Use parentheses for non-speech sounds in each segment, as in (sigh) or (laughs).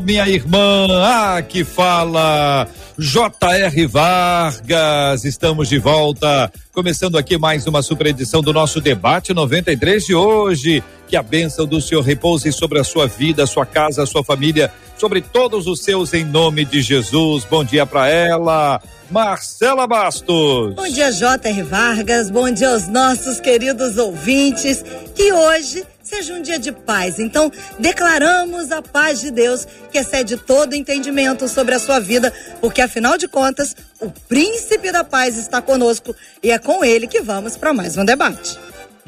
minha irmã. Ah, que fala. J.R. Vargas, estamos de volta, começando aqui mais uma super edição do nosso debate 93 de hoje. Que a bênção do Senhor repouse sobre a sua vida, sua casa, sua família, sobre todos os seus em nome de Jesus. Bom dia para ela. Marcela Bastos. Bom dia, J.R. Vargas. Bom dia aos nossos queridos ouvintes. Que hoje seja um dia de paz. Então, declaramos a paz de Deus que excede todo entendimento sobre a sua vida, porque afinal de contas, o príncipe da paz está conosco e é com ele que vamos para mais um debate.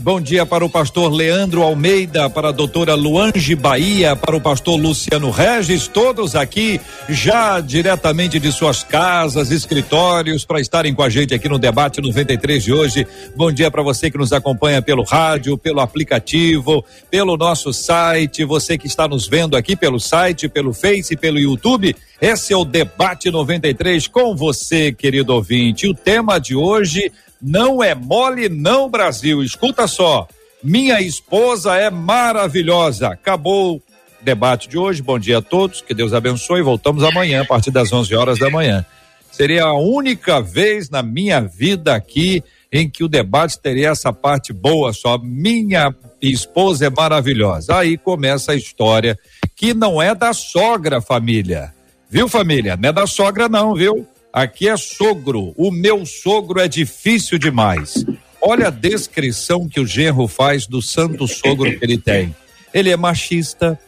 Bom dia para o pastor Leandro Almeida, para a doutora Luange Bahia, para o pastor Luciano Regis, todos aqui já diretamente de suas casas, escritórios, para estarem com a gente aqui no debate 93 de hoje. Bom dia para você que nos acompanha pelo rádio, pelo aplicativo, pelo nosso site, você que está nos vendo aqui pelo site, pelo Face, pelo YouTube. Esse é o debate 93 com você, querido ouvinte. O tema de hoje não é mole, não, Brasil. Escuta só. Minha esposa é maravilhosa. Acabou o debate de hoje. Bom dia a todos. Que Deus abençoe. Voltamos amanhã, a partir das 11 horas da manhã. Seria a única vez na minha vida aqui em que o debate teria essa parte boa só. Minha esposa é maravilhosa. Aí começa a história que não é da sogra, família. Viu, família? Não é da sogra, não, viu? Aqui é sogro. O meu sogro é difícil demais. Olha a descrição que o genro faz do santo sogro que ele tem. Ele é machista,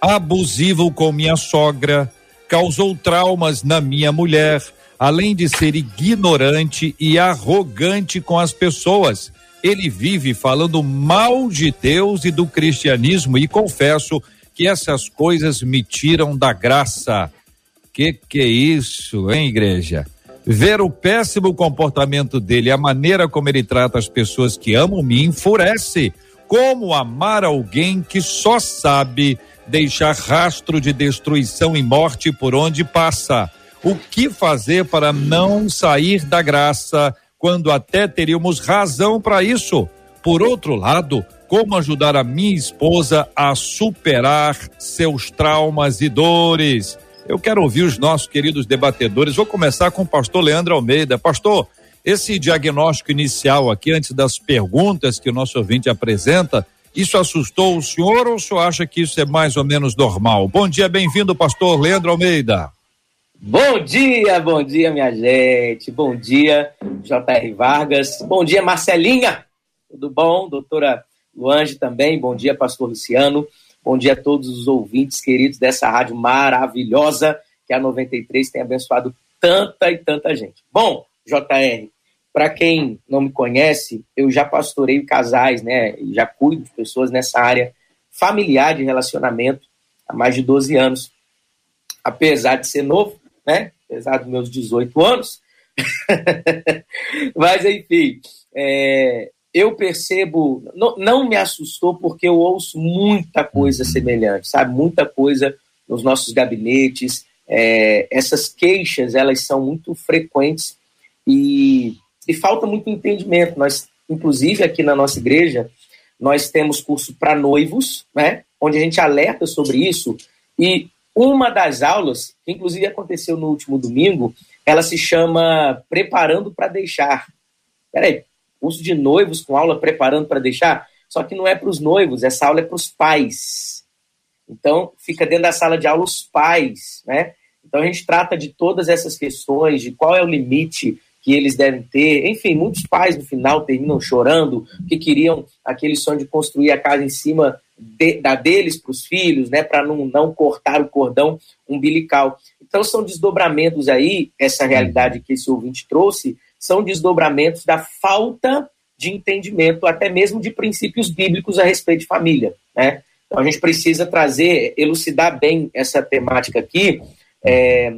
abusivo com minha sogra, causou traumas na minha mulher, além de ser ignorante e arrogante com as pessoas. Ele vive falando mal de Deus e do cristianismo e confesso que essas coisas me tiram da graça. Que que é isso, hein, igreja? Ver o péssimo comportamento dele, a maneira como ele trata as pessoas que amam, me enfurece. Como amar alguém que só sabe deixar rastro de destruição e morte por onde passa? O que fazer para não sair da graça quando até teríamos razão para isso? Por outro lado, como ajudar a minha esposa a superar seus traumas e dores? Eu quero ouvir os nossos queridos debatedores. Vou começar com o pastor Leandro Almeida. Pastor, esse diagnóstico inicial aqui, antes das perguntas que o nosso ouvinte apresenta, isso assustou o senhor ou o senhor acha que isso é mais ou menos normal? Bom dia, bem-vindo, pastor Leandro Almeida. Bom dia, bom dia, minha gente. Bom dia, J.R. Vargas. Bom dia, Marcelinha. Tudo bom? Doutora Luange também. Bom dia, pastor Luciano. Bom dia a todos os ouvintes queridos dessa rádio maravilhosa que a 93 tem abençoado tanta e tanta gente. Bom, JR, para quem não me conhece, eu já pastorei casais, né? Já cuido de pessoas nessa área familiar de relacionamento há mais de 12 anos. Apesar de ser novo, né? Apesar dos meus 18 anos. (laughs) Mas, enfim, é, eu percebo, não, não, me assustou porque eu ouço muita coisa uhum. semelhante, sabe? Muita coisa nos nossos gabinetes. É, essas queixas, elas são muito frequentes e, e falta muito entendimento. Nós, inclusive, aqui na nossa igreja, nós temos curso para noivos, né? Onde a gente alerta sobre isso. E uma das aulas, que inclusive aconteceu no último domingo, ela se chama Preparando para Deixar. Peraí, curso de noivos com aula preparando para deixar, só que não é para os noivos, essa aula é para os pais. Então, fica dentro da sala de aula os pais, né? Então, a gente trata de todas essas questões, de qual é o limite que eles devem ter. Enfim, muitos pais no final terminam chorando, que queriam aquele sonho de construir a casa em cima de, da deles para os filhos, né, para não, não cortar o cordão umbilical. Então, são desdobramentos aí, essa realidade que esse ouvinte trouxe, são desdobramentos da falta de entendimento, até mesmo de princípios bíblicos a respeito de família. Né? Então a gente precisa trazer, elucidar bem essa temática aqui, é,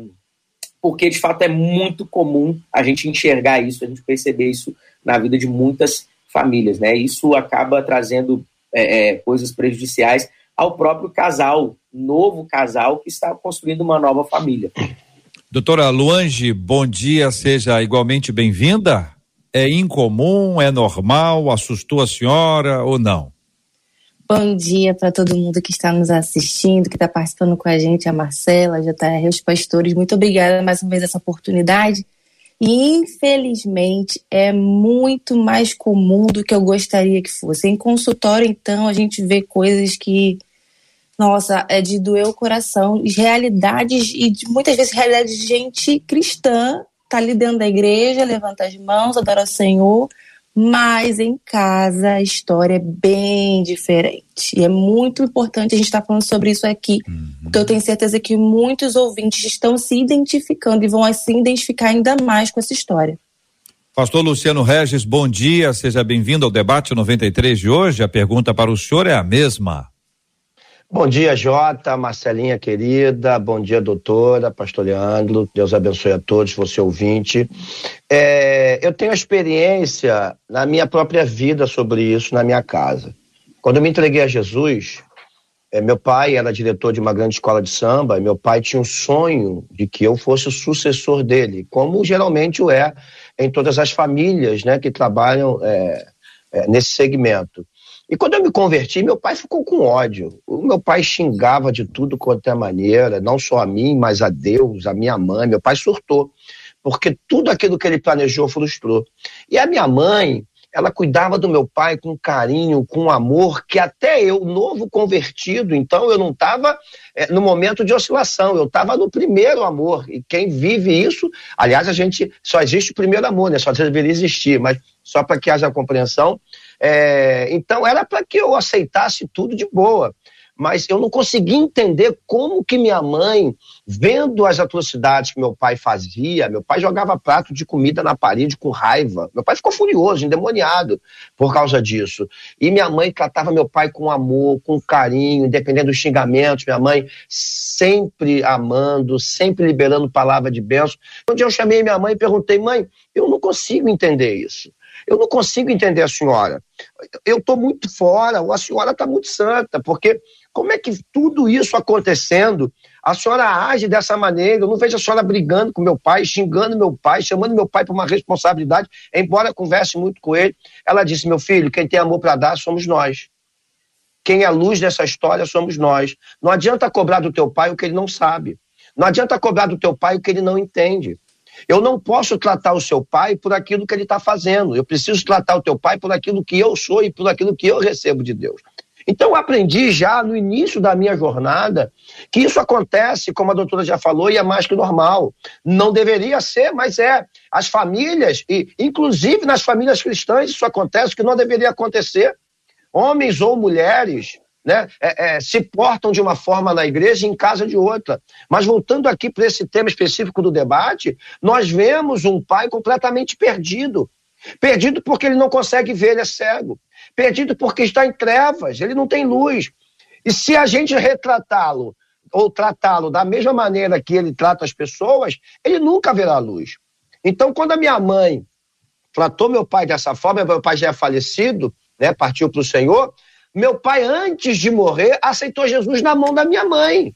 porque de fato é muito comum a gente enxergar isso, a gente perceber isso na vida de muitas famílias, né? Isso acaba trazendo é, é, coisas prejudiciais ao próprio casal, novo casal que está construindo uma nova família. Doutora Luange, bom dia, seja igualmente bem-vinda. É incomum, é normal, assustou a senhora ou não? Bom dia para todo mundo que está nos assistindo, que está participando com a gente, a Marcela, a JR, os pastores. Muito obrigada mais uma vez essa oportunidade. E infelizmente é muito mais comum do que eu gostaria que fosse. Em consultório, então, a gente vê coisas que, nossa, é de doer o coração, realidades, e de, muitas vezes realidades de gente cristã, tá ali dentro da igreja, levanta as mãos, adora o Senhor, mas em casa a história é bem diferente. E é muito importante a gente estar tá falando sobre isso aqui, uhum. porque eu tenho certeza que muitos ouvintes estão se identificando e vão assim identificar ainda mais com essa história. Pastor Luciano Regis, bom dia, seja bem-vindo ao debate 93 de hoje. A pergunta para o senhor é a mesma. Bom dia, Jota, Marcelinha querida, bom dia, doutora, pastor Leandro, Deus abençoe a todos, você ouvinte. É, eu tenho experiência na minha própria vida sobre isso, na minha casa. Quando eu me entreguei a Jesus, é, meu pai era diretor de uma grande escola de samba, e meu pai tinha um sonho de que eu fosse o sucessor dele, como geralmente o é em todas as famílias né, que trabalham é, é nesse segmento. E quando eu me converti, meu pai ficou com ódio. O meu pai xingava de tudo quanto é maneira, não só a mim, mas a Deus, a minha mãe. Meu pai surtou, porque tudo aquilo que ele planejou frustrou. E a minha mãe, ela cuidava do meu pai com carinho, com amor, que até eu, novo convertido, então eu não estava é, no momento de oscilação, eu estava no primeiro amor. E quem vive isso, aliás, a gente só existe o primeiro amor, né? Só deveria existir, mas só para que haja compreensão, é, então era para que eu aceitasse tudo de boa. Mas eu não consegui entender como que minha mãe, vendo as atrocidades que meu pai fazia, meu pai jogava prato de comida na parede com raiva. Meu pai ficou furioso, endemoniado por causa disso. E minha mãe tratava meu pai com amor, com carinho, independente dos xingamentos. Minha mãe sempre amando, sempre liberando palavra de bênção. Um dia eu chamei minha mãe e perguntei, mãe, eu não consigo entender isso. Eu não consigo entender a senhora. Eu estou muito fora, ou a senhora está muito santa, porque como é que tudo isso acontecendo, a senhora age dessa maneira? Eu não vejo a senhora brigando com meu pai, xingando meu pai, chamando meu pai para uma responsabilidade, embora converse muito com ele. Ela disse: meu filho, quem tem amor para dar somos nós. Quem é a luz dessa história somos nós. Não adianta cobrar do teu pai o que ele não sabe. Não adianta cobrar do teu pai o que ele não entende. Eu não posso tratar o seu pai por aquilo que ele está fazendo. Eu preciso tratar o teu pai por aquilo que eu sou e por aquilo que eu recebo de Deus. Então, eu aprendi já no início da minha jornada que isso acontece, como a doutora já falou, e é mais que normal. Não deveria ser, mas é. As famílias, e inclusive nas famílias cristãs, isso acontece que não deveria acontecer. Homens ou mulheres né, é, é, se portam de uma forma na igreja e em casa de outra. Mas voltando aqui para esse tema específico do debate, nós vemos um pai completamente perdido. Perdido porque ele não consegue ver, ele é cego. Perdido porque está em trevas, ele não tem luz. E se a gente retratá-lo ou tratá-lo da mesma maneira que ele trata as pessoas, ele nunca verá luz. Então, quando a minha mãe tratou meu pai dessa forma, meu pai já é falecido, né, partiu para o Senhor, meu pai, antes de morrer, aceitou Jesus na mão da minha mãe.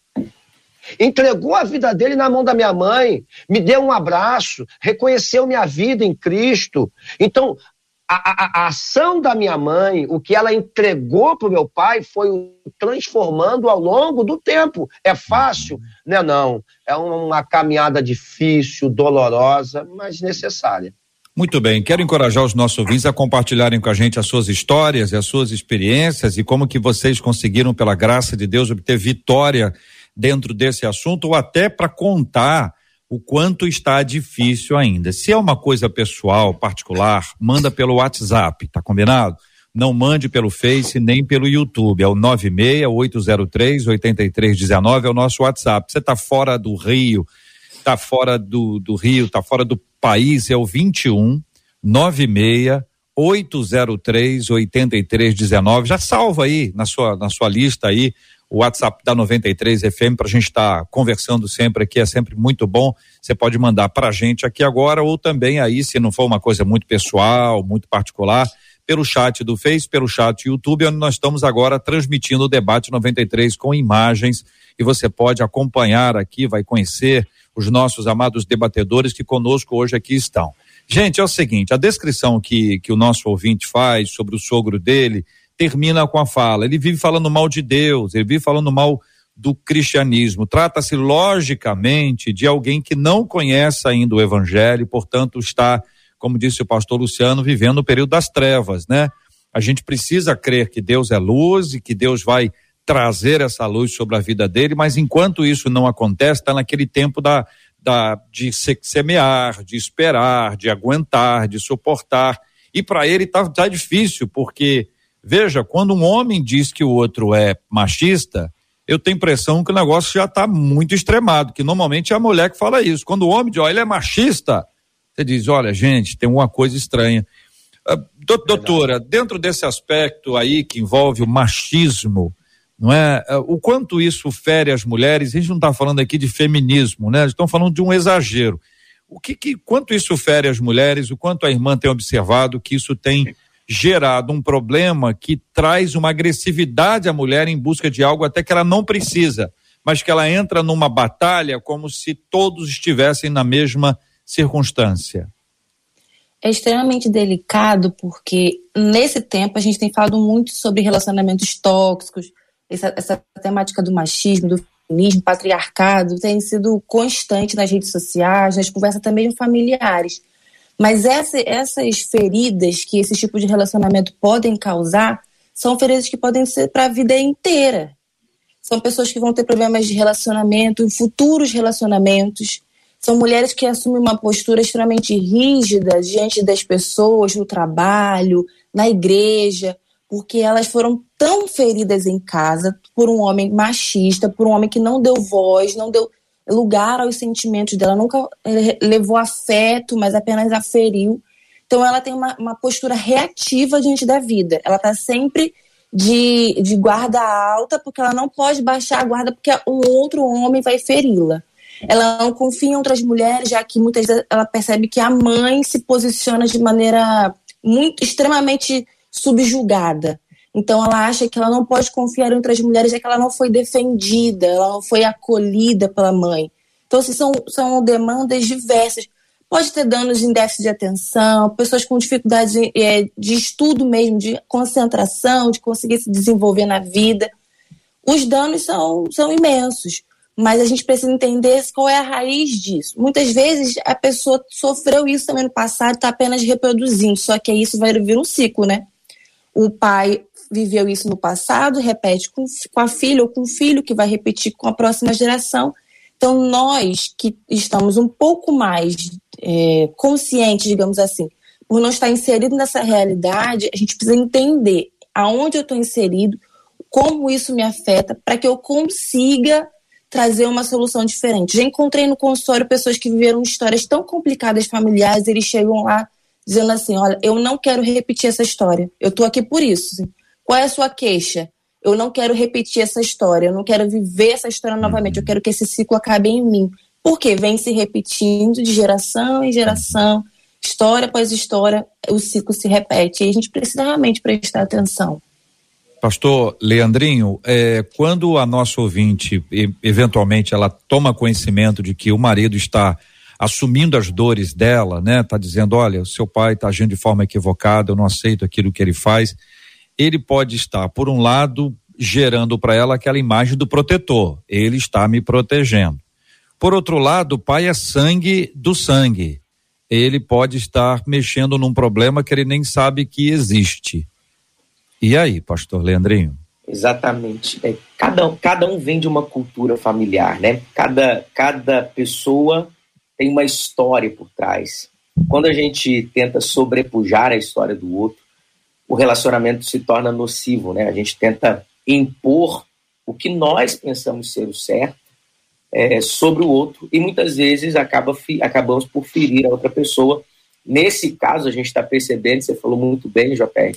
Entregou a vida dele na mão da minha mãe, me deu um abraço, reconheceu minha vida em Cristo. Então, a, a, a ação da minha mãe, o que ela entregou para o meu pai, foi o transformando ao longo do tempo. É fácil? Não, não. É uma caminhada difícil, dolorosa, mas necessária. Muito bem, quero encorajar os nossos ouvintes a compartilharem com a gente as suas histórias e as suas experiências e como que vocês conseguiram, pela graça de Deus, obter vitória dentro desse assunto ou até para contar o quanto está difícil ainda. Se é uma coisa pessoal, particular, manda pelo WhatsApp, tá combinado? Não mande pelo Face nem pelo YouTube. É o 96803 8319 é o nosso WhatsApp. Você está fora do Rio, está fora do, do Rio, está fora do país, é o 21 96 803 8319. Já salva aí na sua, na sua lista aí o WhatsApp da 93 FM para a gente estar tá conversando sempre aqui, é sempre muito bom. Você pode mandar para a gente aqui agora ou também aí, se não for uma coisa muito pessoal, muito particular, pelo chat do Face, pelo chat YouTube, onde nós estamos agora transmitindo o debate 93 com imagens e você pode acompanhar aqui, vai conhecer os nossos amados debatedores que conosco hoje aqui estão. Gente, é o seguinte, a descrição que, que o nosso ouvinte faz sobre o sogro dele termina com a fala. Ele vive falando mal de Deus, ele vive falando mal do cristianismo. Trata-se, logicamente, de alguém que não conhece ainda o evangelho, portanto, está, como disse o pastor Luciano, vivendo o período das trevas, né? A gente precisa crer que Deus é luz e que Deus vai trazer essa luz sobre a vida dele, mas enquanto isso não acontece, está naquele tempo da, da, de semear, de esperar, de aguentar, de suportar. E para ele tá, tá difícil, porque, veja, quando um homem diz que o outro é machista, eu tenho impressão que o negócio já está muito extremado, que normalmente é a mulher que fala isso. Quando o homem diz, ó, ele é machista, você diz, olha, gente, tem uma coisa estranha. Uh, doutora, dentro desse aspecto aí que envolve o machismo, não é? é? O quanto isso fere as mulheres, a gente não está falando aqui de feminismo, né? Estão falando de um exagero. O que, que, quanto isso fere as mulheres, o quanto a irmã tem observado que isso tem gerado um problema que traz uma agressividade à mulher em busca de algo até que ela não precisa, mas que ela entra numa batalha como se todos estivessem na mesma circunstância. É extremamente delicado porque nesse tempo a gente tem falado muito sobre relacionamentos tóxicos, essa, essa temática do machismo, do feminismo, patriarcado, tem sido constante nas redes sociais, nas conversas também familiares. Mas essa, essas feridas que esse tipo de relacionamento podem causar são feridas que podem ser para a vida inteira. São pessoas que vão ter problemas de relacionamento, futuros relacionamentos. São mulheres que assumem uma postura extremamente rígida diante das pessoas, no trabalho, na igreja, porque elas foram tão feridas em casa por um homem machista, por um homem que não deu voz, não deu lugar aos sentimentos dela, nunca eh, levou afeto, mas apenas aferiu. Então ela tem uma, uma postura reativa diante da vida. Ela está sempre de, de guarda alta, porque ela não pode baixar a guarda, porque um outro homem vai feri-la. Ela não confia em outras mulheres, já que muitas vezes ela percebe que a mãe se posiciona de maneira muito extremamente subjugada. Então ela acha que ela não pode confiar em outras mulheres, já que ela não foi defendida, ela não foi acolhida pela mãe. Então, assim, são, são demandas diversas. Pode ter danos em déficit de atenção, pessoas com dificuldades de, é, de estudo mesmo, de concentração, de conseguir se desenvolver na vida. Os danos são, são imensos, mas a gente precisa entender qual é a raiz disso. Muitas vezes a pessoa sofreu isso também no passado está apenas reproduzindo, só que isso vai vir um ciclo, né? O pai viveu isso no passado, repete com, com a filha ou com o filho, que vai repetir com a próxima geração. Então, nós que estamos um pouco mais é, conscientes, digamos assim, por não estar inserido nessa realidade, a gente precisa entender aonde eu estou inserido, como isso me afeta, para que eu consiga trazer uma solução diferente. Já encontrei no consultório pessoas que viveram histórias tão complicadas familiares, eles chegam lá dizendo assim: olha, eu não quero repetir essa história. Eu estou aqui por isso. Qual é a sua queixa? Eu não quero repetir essa história, eu não quero viver essa história novamente, eu quero que esse ciclo acabe em mim. Porque vem se repetindo de geração em geração, história após história, o ciclo se repete. E a gente precisa realmente prestar atenção. Pastor Leandrinho, é, quando a nossa ouvinte, eventualmente, ela toma conhecimento de que o marido está assumindo as dores dela, né? Tá dizendo, olha, o seu pai está agindo de forma equivocada, eu não aceito aquilo que ele faz. Ele pode estar, por um lado, gerando para ela aquela imagem do protetor. Ele está me protegendo. Por outro lado, o pai é sangue do sangue. Ele pode estar mexendo num problema que ele nem sabe que existe. E aí, pastor Leandrinho? Exatamente. É, cada, cada um vem de uma cultura familiar, né? Cada, cada pessoa tem uma história por trás. Quando a gente tenta sobrepujar a história do outro, o relacionamento se torna nocivo, né? A gente tenta impor o que nós pensamos ser o certo é, sobre o outro e muitas vezes acaba, acabamos por ferir a outra pessoa Nesse caso, a gente está percebendo, você falou muito bem, JR,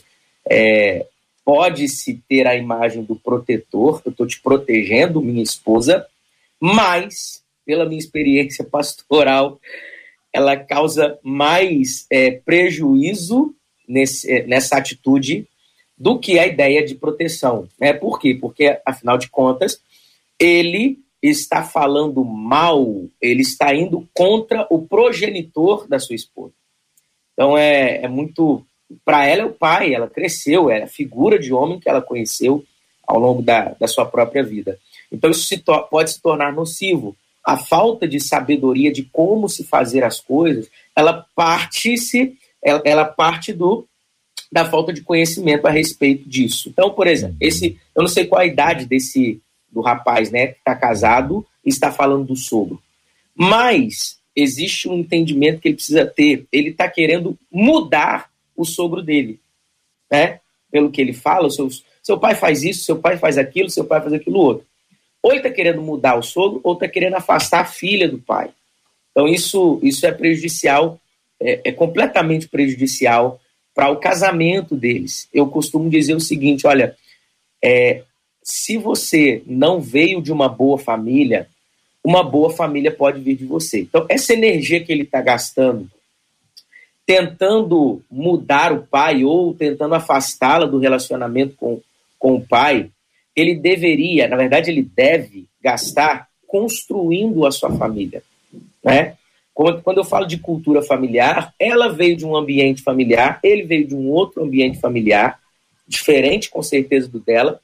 é, pode-se ter a imagem do protetor, eu estou te protegendo, minha esposa, mas, pela minha experiência pastoral, ela causa mais é, prejuízo nesse, é, nessa atitude do que a ideia de proteção. Né? Por quê? Porque, afinal de contas, ele está falando mal, ele está indo contra o progenitor da sua esposa. Então é, é muito. Para ela é o pai, ela cresceu, é a figura de homem que ela conheceu ao longo da, da sua própria vida. Então isso se pode se tornar nocivo. A falta de sabedoria de como se fazer as coisas, ela parte se ela, parte do da falta de conhecimento a respeito disso. Então, por exemplo, esse eu não sei qual a idade desse do rapaz, né, que está casado e está falando do sogro. Mas existe um entendimento que ele precisa ter. Ele está querendo mudar o sogro dele, né? Pelo que ele fala, seu, seu pai faz isso, seu pai faz aquilo, seu pai faz aquilo outro. Ou ele está querendo mudar o sogro, ou está querendo afastar a filha do pai. Então isso, isso é prejudicial, é, é completamente prejudicial para o casamento deles. Eu costumo dizer o seguinte: olha, é, se você não veio de uma boa família, uma boa família pode vir de você. Então, essa energia que ele está gastando, tentando mudar o pai ou tentando afastá-la do relacionamento com, com o pai, ele deveria, na verdade, ele deve gastar construindo a sua família. Né? Quando eu falo de cultura familiar, ela veio de um ambiente familiar, ele veio de um outro ambiente familiar, diferente com certeza do dela,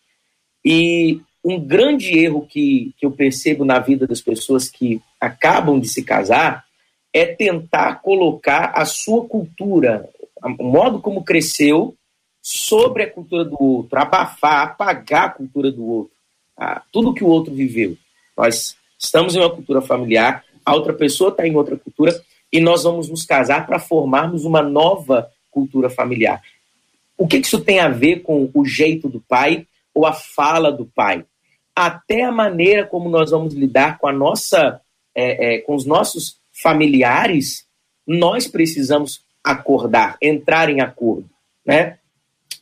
e um grande erro que, que eu percebo na vida das pessoas que acabam de se casar é tentar colocar a sua cultura, o modo como cresceu, sobre a cultura do outro, abafar, apagar a cultura do outro, tudo que o outro viveu. Nós estamos em uma cultura familiar, a outra pessoa está em outra cultura e nós vamos nos casar para formarmos uma nova cultura familiar. O que isso tem a ver com o jeito do pai ou a fala do pai, até a maneira como nós vamos lidar com a nossa, é, é, com os nossos familiares, nós precisamos acordar, entrar em acordo, né?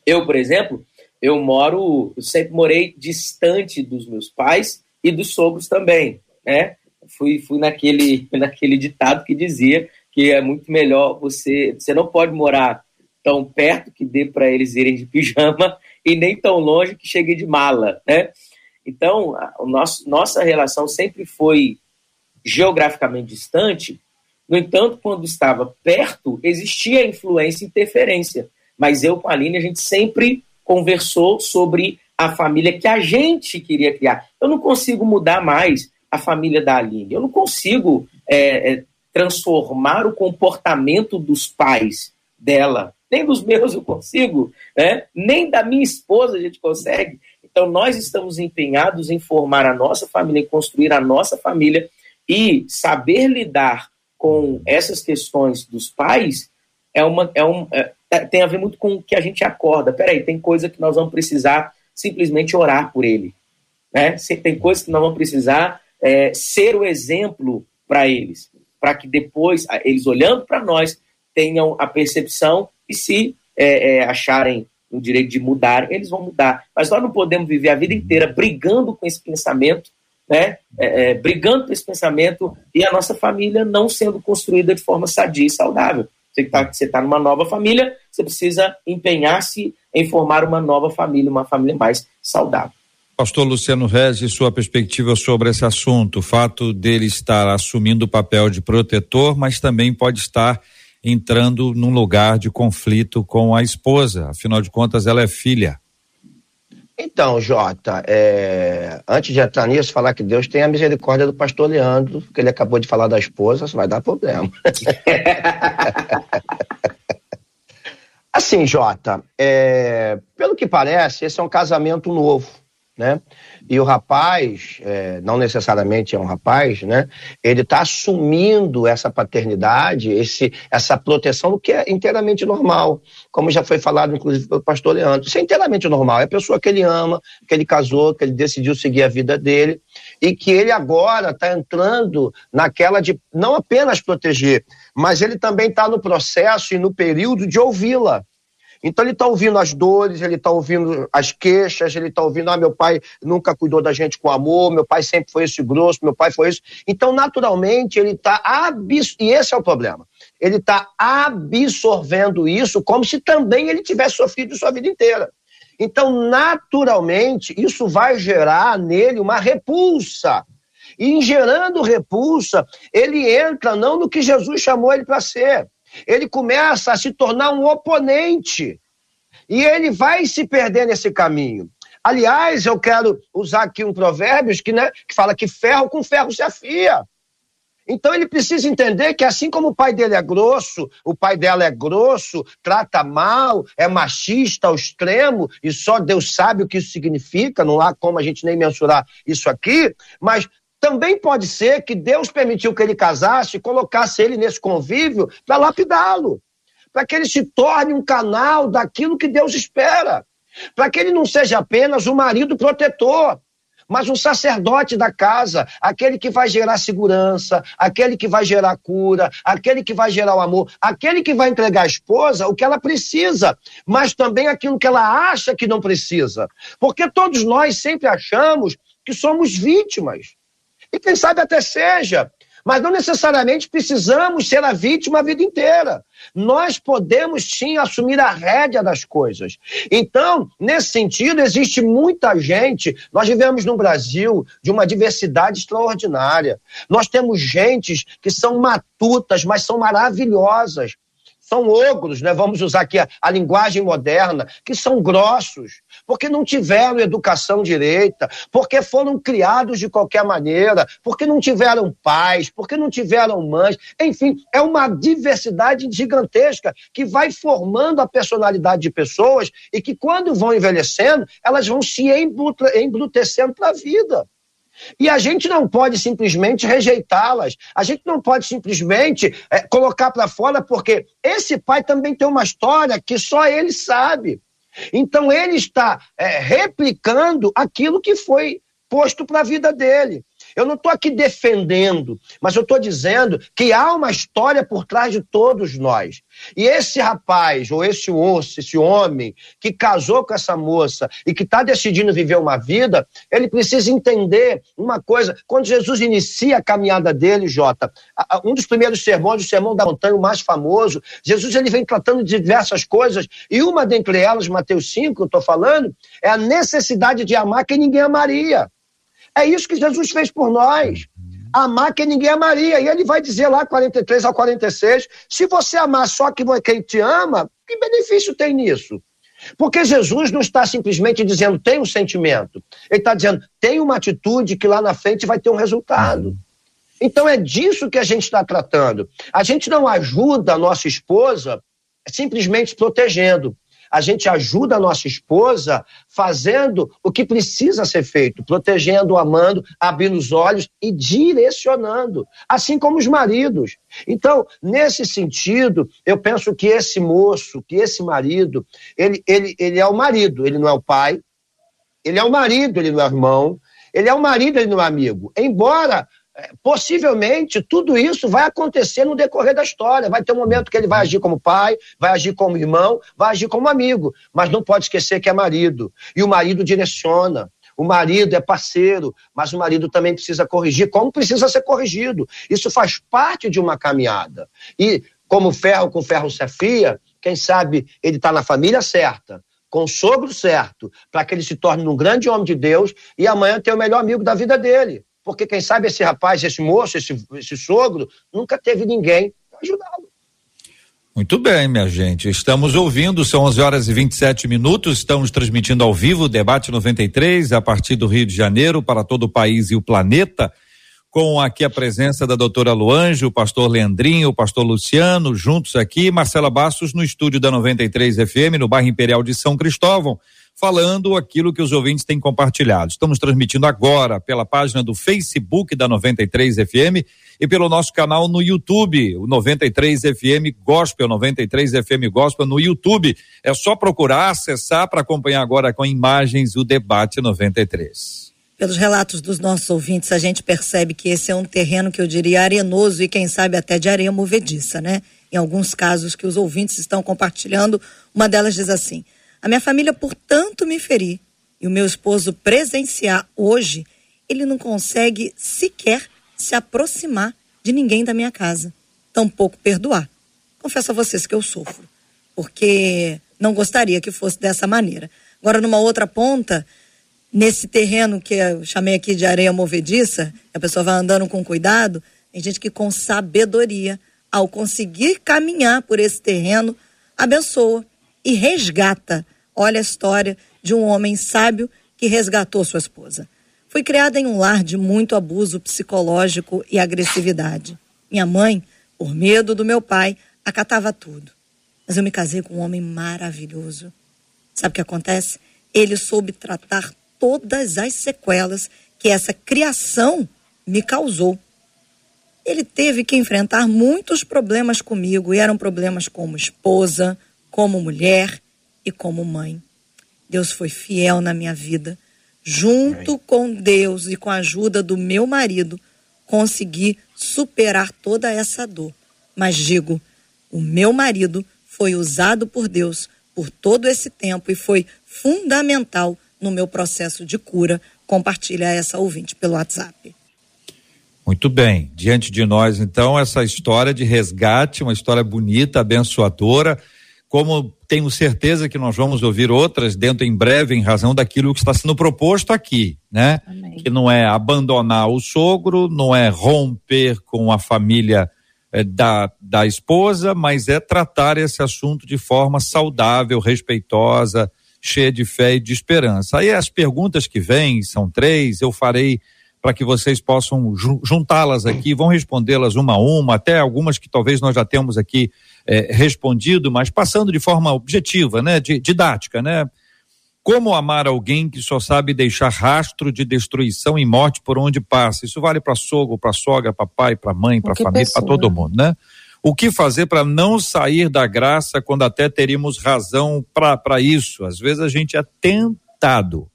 Eu, por exemplo, eu moro, eu sempre morei distante dos meus pais e dos sogros também, né? Fui, fui naquele, (laughs) naquele ditado que dizia que é muito melhor você, você não pode morar tão perto que dê para eles irem de (laughs) pijama e nem tão longe que chegue de mala, né? Então, a nosso, nossa relação sempre foi geograficamente distante, no entanto, quando estava perto, existia influência e interferência. Mas eu com a Aline, a gente sempre conversou sobre a família que a gente queria criar. Eu não consigo mudar mais a família da Aline. Eu não consigo é, é, transformar o comportamento dos pais dela nem dos meus eu consigo, né? nem da minha esposa a gente consegue. Então, nós estamos empenhados em formar a nossa família, em construir a nossa família e saber lidar com essas questões dos pais é uma, é um, é, tem a ver muito com o que a gente acorda. Peraí, tem coisa que nós vamos precisar simplesmente orar por ele. Né? Tem coisa que nós vamos precisar é, ser o exemplo para eles, para que depois, eles olhando para nós, tenham a percepção e se é, é, acharem o direito de mudar, eles vão mudar. Mas nós não podemos viver a vida inteira brigando com esse pensamento, né? É, é, brigando com esse pensamento e a nossa família não sendo construída de forma sadia e saudável. Você está tá numa nova família, você precisa empenhar-se em formar uma nova família, uma família mais saudável. Pastor Luciano Regi, sua perspectiva sobre esse assunto, o fato dele estar assumindo o papel de protetor, mas também pode estar entrando num lugar de conflito com a esposa. Afinal de contas, ela é filha. Então, Jota, é, antes de entrar nisso, falar que Deus tem a misericórdia do pastor Leandro, que ele acabou de falar da esposa, isso vai dar problema. (laughs) assim, Jota, é, pelo que parece, esse é um casamento novo né? E o rapaz, é, não necessariamente é um rapaz, né? Ele está assumindo essa paternidade, esse, essa proteção, o que é inteiramente normal, como já foi falado inclusive pelo pastor Leandro. Isso é inteiramente normal. É a pessoa que ele ama, que ele casou, que ele decidiu seguir a vida dele. e que ele agora está entrando naquela de não apenas proteger, mas ele também está no processo e no período de ouvi-la. Então ele está ouvindo as dores, ele está ouvindo as queixas, ele está ouvindo, ah, meu pai nunca cuidou da gente com amor, meu pai sempre foi esse grosso, meu pai foi isso. Então, naturalmente, ele está e esse é o problema. Ele está absorvendo isso como se também ele tivesse sofrido sua vida inteira. Então, naturalmente, isso vai gerar nele uma repulsa. E gerando repulsa, ele entra não no que Jesus chamou ele para ser. Ele começa a se tornar um oponente. E ele vai se perder nesse caminho. Aliás, eu quero usar aqui um provérbio que, né, que fala que ferro com ferro se afia. Então ele precisa entender que assim como o pai dele é grosso, o pai dela é grosso, trata mal, é machista ao extremo, e só Deus sabe o que isso significa, não há como a gente nem mensurar isso aqui, mas também pode ser que Deus permitiu que ele casasse e colocasse ele nesse convívio para lapidá-lo, para que ele se torne um canal daquilo que Deus espera, para que ele não seja apenas um marido protetor, mas um sacerdote da casa, aquele que vai gerar segurança, aquele que vai gerar cura, aquele que vai gerar o amor, aquele que vai entregar à esposa o que ela precisa, mas também aquilo que ela acha que não precisa. Porque todos nós sempre achamos que somos vítimas. E quem sabe até seja, mas não necessariamente precisamos ser a vítima a vida inteira. Nós podemos sim assumir a rédea das coisas. Então, nesse sentido, existe muita gente. Nós vivemos no Brasil de uma diversidade extraordinária. Nós temos gentes que são matutas, mas são maravilhosas são ogros, né? vamos usar aqui a, a, linguagem moderna, que são grossos, porque não tiveram educação direita, porque foram criados de qualquer maneira, porque não tiveram pais, porque não tiveram mães, enfim, é uma diversidade gigantesca que vai formando a personalidade de pessoas e que, quando vão envelhecendo, elas vão se embrutecendo para a vida. E a gente não pode simplesmente rejeitá-las. A gente não pode simplesmente é, colocar para fora, porque esse pai também tem uma história que só ele sabe. Então ele está é, replicando aquilo que foi posto para a vida dele. Eu não estou aqui defendendo, mas eu estou dizendo que há uma história por trás de todos nós. E esse rapaz, ou esse osso, esse homem que casou com essa moça e que está decidindo viver uma vida, ele precisa entender uma coisa. Quando Jesus inicia a caminhada dele, Jota, um dos primeiros sermões, o sermão da montanha, o mais famoso, Jesus ele vem tratando de diversas coisas, e uma dentre elas, Mateus 5, eu estou falando, é a necessidade de amar quem ninguém amaria. É isso que Jesus fez por nós. Amar quem ninguém amaria. E ele vai dizer lá, 43 ao 46, se você amar só quem te ama, que benefício tem nisso? Porque Jesus não está simplesmente dizendo tem um sentimento. Ele está dizendo tem uma atitude que lá na frente vai ter um resultado. Então é disso que a gente está tratando. A gente não ajuda a nossa esposa simplesmente protegendo a gente ajuda a nossa esposa fazendo o que precisa ser feito, protegendo, amando, abrindo os olhos e direcionando, assim como os maridos. Então, nesse sentido, eu penso que esse moço, que esse marido, ele, ele, ele é o marido, ele não é o pai, ele é o marido, ele não é o irmão, ele é o marido, ele não é amigo. Embora possivelmente tudo isso vai acontecer no decorrer da história. Vai ter um momento que ele vai agir como pai, vai agir como irmão, vai agir como amigo, mas não pode esquecer que é marido. E o marido direciona. O marido é parceiro, mas o marido também precisa corrigir, como precisa ser corrigido. Isso faz parte de uma caminhada. E como ferro com ferro se afia, quem sabe ele está na família certa, com o sogro certo, para que ele se torne um grande homem de Deus e amanhã ter o melhor amigo da vida dele porque quem sabe esse rapaz, esse moço, esse, esse sogro, nunca teve ninguém para ajudá-lo. Muito bem, minha gente. Estamos ouvindo, são 11 horas e 27 minutos. Estamos transmitindo ao vivo o debate 93 a partir do Rio de Janeiro para todo o país e o planeta, com aqui a presença da doutora Luange, o pastor Leandrinho, o pastor Luciano, juntos aqui, Marcela Bastos no estúdio da 93 FM, no bairro Imperial de São Cristóvão falando aquilo que os ouvintes têm compartilhado. Estamos transmitindo agora pela página do Facebook da 93 FM e pelo nosso canal no YouTube, o 93 FM Gospel, 93 FM Gospel no YouTube. É só procurar, acessar para acompanhar agora com imagens o debate 93. Pelos relatos dos nossos ouvintes, a gente percebe que esse é um terreno que eu diria arenoso e quem sabe até de areia movediça, né? Em alguns casos que os ouvintes estão compartilhando, uma delas diz assim: A minha família, por tanto me ferir, e o meu esposo presenciar hoje, ele não consegue sequer se aproximar de ninguém da minha casa, tampouco perdoar. Confesso a vocês que eu sofro, porque não gostaria que fosse dessa maneira. Agora, numa outra ponta, nesse terreno que eu chamei aqui de areia movediça, a pessoa vai andando com cuidado, tem gente que com sabedoria, ao conseguir caminhar por esse terreno, abençoa e resgata. Olha a história de um homem sábio que resgatou sua esposa. Fui criada em um lar de muito abuso psicológico e agressividade. Minha mãe, por medo do meu pai, acatava tudo. Mas eu me casei com um homem maravilhoso. Sabe o que acontece? Ele soube tratar todas as sequelas que essa criação me causou. Ele teve que enfrentar muitos problemas comigo, e eram problemas como esposa, como mulher e como mãe. Deus foi fiel na minha vida. Junto com Deus e com a ajuda do meu marido, consegui superar toda essa dor. Mas digo, o meu marido foi usado por Deus por todo esse tempo e foi fundamental no meu processo de cura. Compartilha essa ouvinte pelo WhatsApp. Muito bem. Diante de nós, então, essa história de resgate, uma história bonita, abençoadora. Como tenho certeza que nós vamos ouvir outras dentro em breve, em razão daquilo que está sendo proposto aqui, né? Amém. Que não é abandonar o sogro, não é romper com a família eh, da, da esposa, mas é tratar esse assunto de forma saudável, respeitosa, cheia de fé e de esperança. Aí as perguntas que vêm, são três, eu farei para que vocês possam juntá-las aqui, vão respondê-las uma a uma, até algumas que talvez nós já temos aqui é, respondido, mas passando de forma objetiva, né, de, didática, né? Como amar alguém que só sabe deixar rastro de destruição e morte por onde passa? Isso vale para sogro, para sogra, para pai, para mãe, para família, para todo mundo, né? O que fazer para não sair da graça quando até teríamos razão para isso? Às vezes a gente é tentado,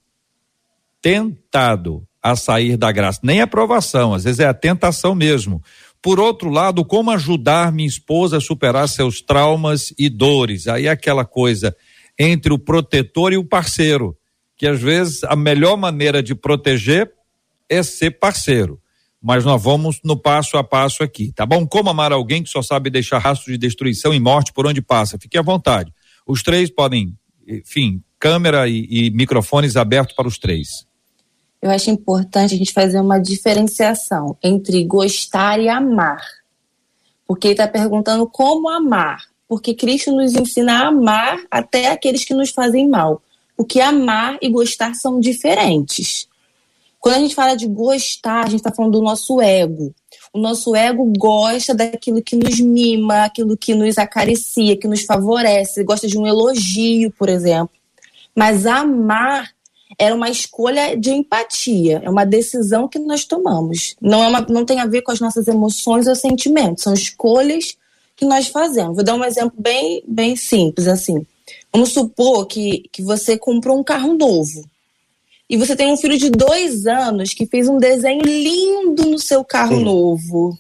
tentado a sair da graça. Nem a aprovação, às vezes é a tentação mesmo. Por outro lado, como ajudar minha esposa a superar seus traumas e dores? Aí é aquela coisa entre o protetor e o parceiro, que às vezes a melhor maneira de proteger é ser parceiro mas nós vamos no passo a passo aqui, tá bom? Como amar alguém que só sabe deixar rastro de destruição e morte por onde passa? Fique à vontade. Os três podem, enfim, câmera e, e microfones abertos para os três. Eu acho importante a gente fazer uma diferenciação entre gostar e amar. Porque ele está perguntando como amar. Porque Cristo nos ensina a amar até aqueles que nos fazem mal. Porque amar e gostar são diferentes. Quando a gente fala de gostar, a gente está falando do nosso ego. O nosso ego gosta daquilo que nos mima, aquilo que nos acaricia, que nos favorece, gosta de um elogio, por exemplo. Mas amar era uma escolha de empatia, é uma decisão que nós tomamos. Não, é uma, não tem a ver com as nossas emoções ou sentimentos, são escolhas que nós fazemos. Vou dar um exemplo bem, bem simples assim. Vamos supor que, que você comprou um carro novo e você tem um filho de dois anos que fez um desenho lindo no seu carro Sim. novo.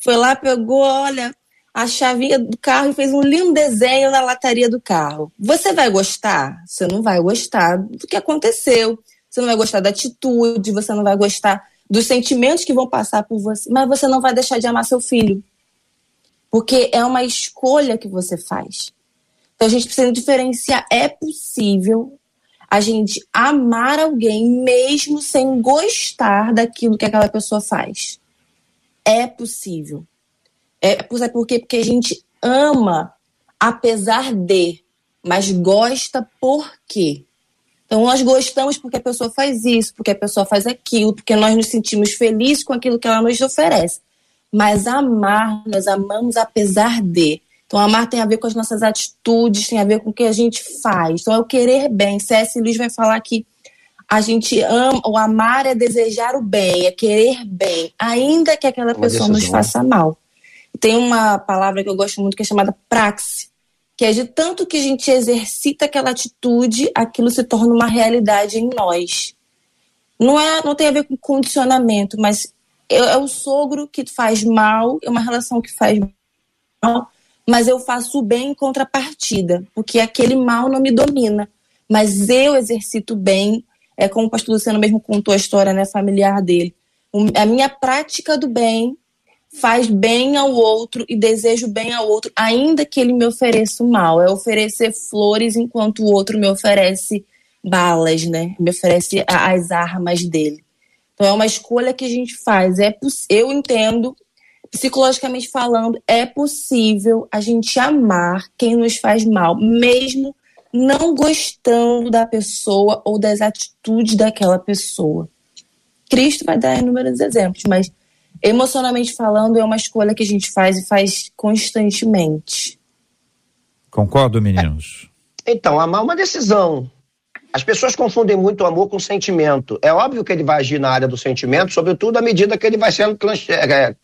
Foi lá, pegou, olha, a chavinha do carro e fez um lindo desenho na lataria do carro. Você vai gostar? Você não vai gostar do que aconteceu. Você não vai gostar da atitude, você não vai gostar dos sentimentos que vão passar por você, mas você não vai deixar de amar seu filho. Porque é uma escolha que você faz. Então a gente precisa diferenciar. É possível a gente amar alguém mesmo sem gostar daquilo que aquela pessoa faz. É possível. É, é por quê? Porque a gente ama apesar de, mas gosta por quê? Então nós gostamos porque a pessoa faz isso, porque a pessoa faz aquilo, porque nós nos sentimos felizes com aquilo que ela nos oferece. Mas amar, nós amamos apesar de. Então, amar tem a ver com as nossas atitudes, tem a ver com o que a gente faz. Então, é o querer bem. C.S. Luiz vai falar que a gente ama, o amar é desejar o bem, é querer bem, ainda que aquela pessoa nos faça mal. Tem uma palavra que eu gosto muito que é chamada praxe, que é de tanto que a gente exercita aquela atitude, aquilo se torna uma realidade em nós. Não, é, não tem a ver com condicionamento, mas é, é o sogro que faz mal, é uma relação que faz mal, mas eu faço o bem em contrapartida, porque aquele mal não me domina. Mas eu exercito bem, é como o pastor Luciano mesmo contou a história né, familiar dele. A minha prática do bem faz bem ao outro e desejo bem ao outro, ainda que ele me ofereça o mal. É oferecer flores enquanto o outro me oferece balas, né? Me oferece as armas dele. Então é uma escolha que a gente faz. É eu entendo, psicologicamente falando, é possível a gente amar quem nos faz mal, mesmo não gostando da pessoa ou das atitudes daquela pessoa. Cristo vai dar inúmeros exemplos, mas emocionalmente falando é uma escolha que a gente faz e faz constantemente. Concordo, meninos? Então, amar é uma decisão. As pessoas confundem muito o amor com sentimento. É óbvio que ele vai agir na área do sentimento, sobretudo à medida que ele vai sendo é,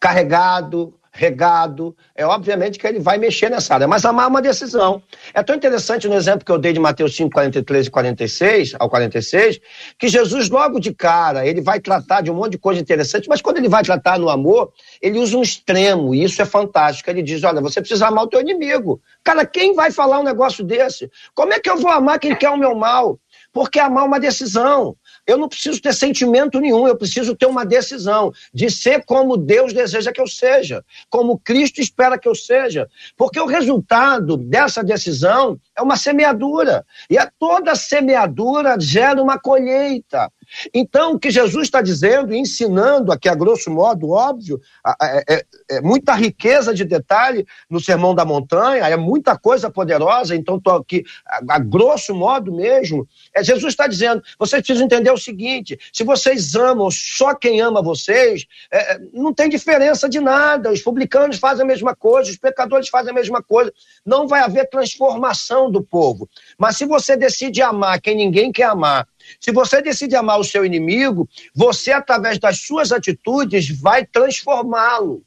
carregado, regado. É obviamente que ele vai mexer nessa área, mas amar é uma decisão. É tão interessante no exemplo que eu dei de Mateus 5, 43 e 46, ao 46, que Jesus, logo de cara, ele vai tratar de um monte de coisa interessante, mas quando ele vai tratar no amor, ele usa um extremo, e isso é fantástico. Ele diz: olha, você precisa amar o teu inimigo. Cara, quem vai falar um negócio desse? Como é que eu vou amar quem quer o meu mal? Porque amar é uma decisão. Eu não preciso ter sentimento nenhum, eu preciso ter uma decisão de ser como Deus deseja que eu seja, como Cristo espera que eu seja. Porque o resultado dessa decisão é uma semeadura. E a toda semeadura gera uma colheita. Então, o que Jesus está dizendo, ensinando aqui a grosso modo, óbvio, é, é, é, muita riqueza de detalhe no Sermão da Montanha, é muita coisa poderosa, então estou aqui a, a, grosso modo mesmo. É, Jesus está dizendo, vocês precisam entender o seguinte: se vocês amam só quem ama vocês, é, não tem diferença de nada. Os publicanos fazem a mesma coisa, os pecadores fazem a mesma coisa. Não vai haver transformação do povo. Mas se você decide amar quem ninguém quer amar, se você decide amar o seu inimigo, você, através das suas atitudes, vai transformá-lo.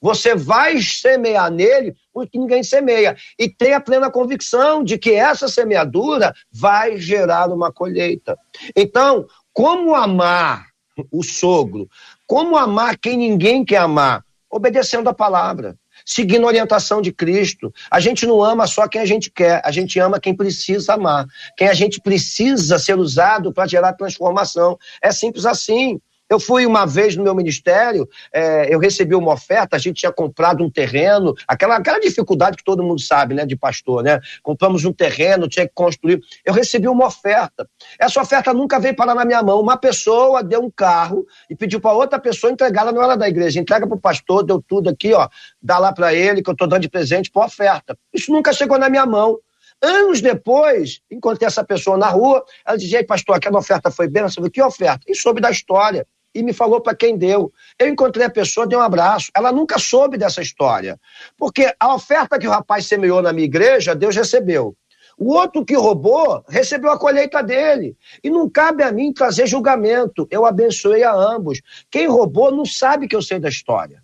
Você vai semear nele o que ninguém semeia. E tenha plena convicção de que essa semeadura vai gerar uma colheita. Então, como amar o sogro? Como amar quem ninguém quer amar? Obedecendo a palavra seguindo a orientação de Cristo. A gente não ama só quem a gente quer, a gente ama quem precisa amar, quem a gente precisa ser usado para gerar transformação. É simples assim. Eu fui uma vez no meu ministério, é, eu recebi uma oferta, a gente tinha comprado um terreno, aquela, aquela dificuldade que todo mundo sabe, né, de pastor, né? Compramos um terreno, tinha que construir. Eu recebi uma oferta. Essa oferta nunca veio parar na minha mão. Uma pessoa deu um carro e pediu para outra pessoa entregar, ela não era da igreja, entrega para o pastor, deu tudo aqui, ó, dá lá para ele, que eu estou dando de presente por oferta. Isso nunca chegou na minha mão. Anos depois, encontrei essa pessoa na rua, ela dizia, pastor, aquela oferta foi falei, que oferta? E soube da história e me falou para quem deu. Eu encontrei a pessoa, dei um abraço. Ela nunca soube dessa história. Porque a oferta que o rapaz semeou na minha igreja, Deus recebeu. O outro que roubou recebeu a colheita dele. E não cabe a mim trazer julgamento. Eu abençoei a ambos. Quem roubou não sabe que eu sei da história.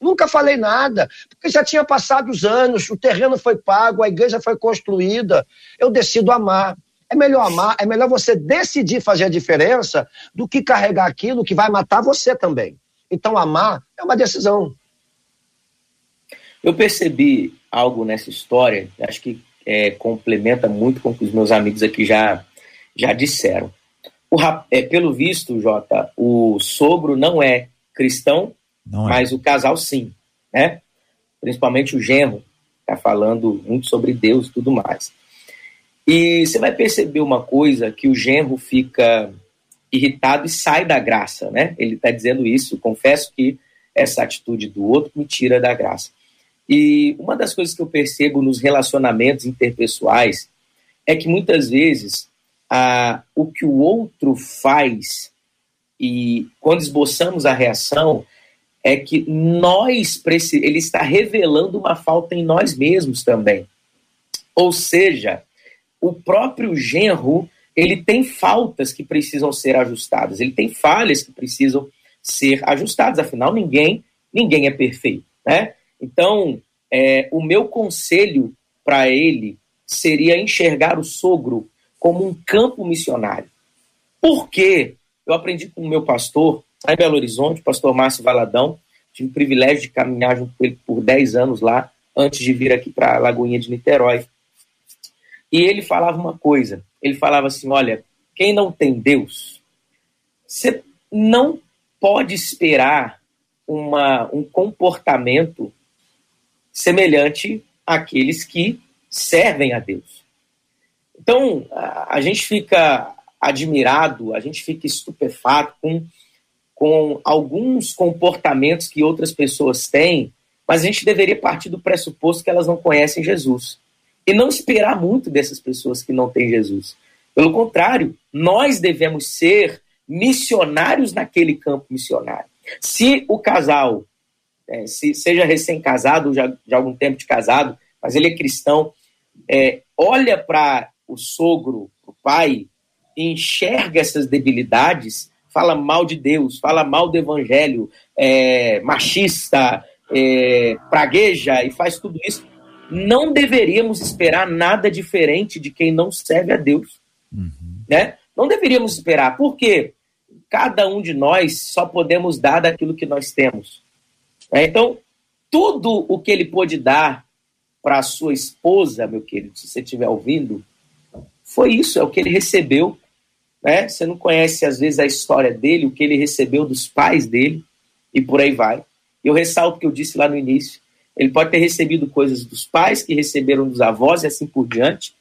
Nunca falei nada, porque já tinha passado os anos, o terreno foi pago, a igreja foi construída. Eu decido amar. É melhor amar, é melhor você decidir fazer a diferença do que carregar aquilo que vai matar você também. Então, amar é uma decisão. Eu percebi algo nessa história, acho que é, complementa muito com o que os meus amigos aqui já, já disseram. O, é, pelo visto, Jota, o sogro não é cristão, não é. mas o casal sim, né? Principalmente o genro, está falando muito sobre Deus e tudo mais. E você vai perceber uma coisa que o genro fica irritado e sai da graça, né? Ele está dizendo isso. Confesso que essa atitude do outro me tira da graça. E uma das coisas que eu percebo nos relacionamentos interpessoais é que muitas vezes a, o que o outro faz e quando esboçamos a reação é que nós ele está revelando uma falta em nós mesmos também. Ou seja, o próprio genro ele tem faltas que precisam ser ajustadas, ele tem falhas que precisam ser ajustadas. Afinal, ninguém ninguém é perfeito, né? Então, é, o meu conselho para ele seria enxergar o sogro como um campo missionário. Por quê? eu aprendi com o meu pastor, lá em Belo Horizonte, o pastor Márcio Valadão. Tive o privilégio de caminhar junto com ele por 10 anos lá, antes de vir aqui para a Lagoinha de Niterói. E ele falava uma coisa: ele falava assim, olha, quem não tem Deus, você não pode esperar uma, um comportamento semelhante àqueles que servem a Deus. Então, a, a gente fica admirado, a gente fica estupefato com, com alguns comportamentos que outras pessoas têm, mas a gente deveria partir do pressuposto que elas não conhecem Jesus. E não esperar muito dessas pessoas que não têm Jesus. Pelo contrário, nós devemos ser missionários naquele campo missionário. Se o casal, é, se seja recém-casado, já de algum tempo de casado, mas ele é cristão, é, olha para o sogro, o pai, e enxerga essas debilidades, fala mal de Deus, fala mal do evangelho, é, machista, é, pragueja e faz tudo isso, não deveríamos esperar nada diferente de quem não serve a Deus. Uhum. Né? Não deveríamos esperar. Por quê? cada um de nós só podemos dar daquilo que nós temos. É, então, tudo o que ele pôde dar para a sua esposa, meu querido, se você estiver ouvindo, foi isso, é o que ele recebeu. Né? Você não conhece, às vezes, a história dele, o que ele recebeu dos pais dele, e por aí vai. Eu ressalto o que eu disse lá no início. Ele pode ter recebido coisas dos pais, que receberam dos avós e assim por diante,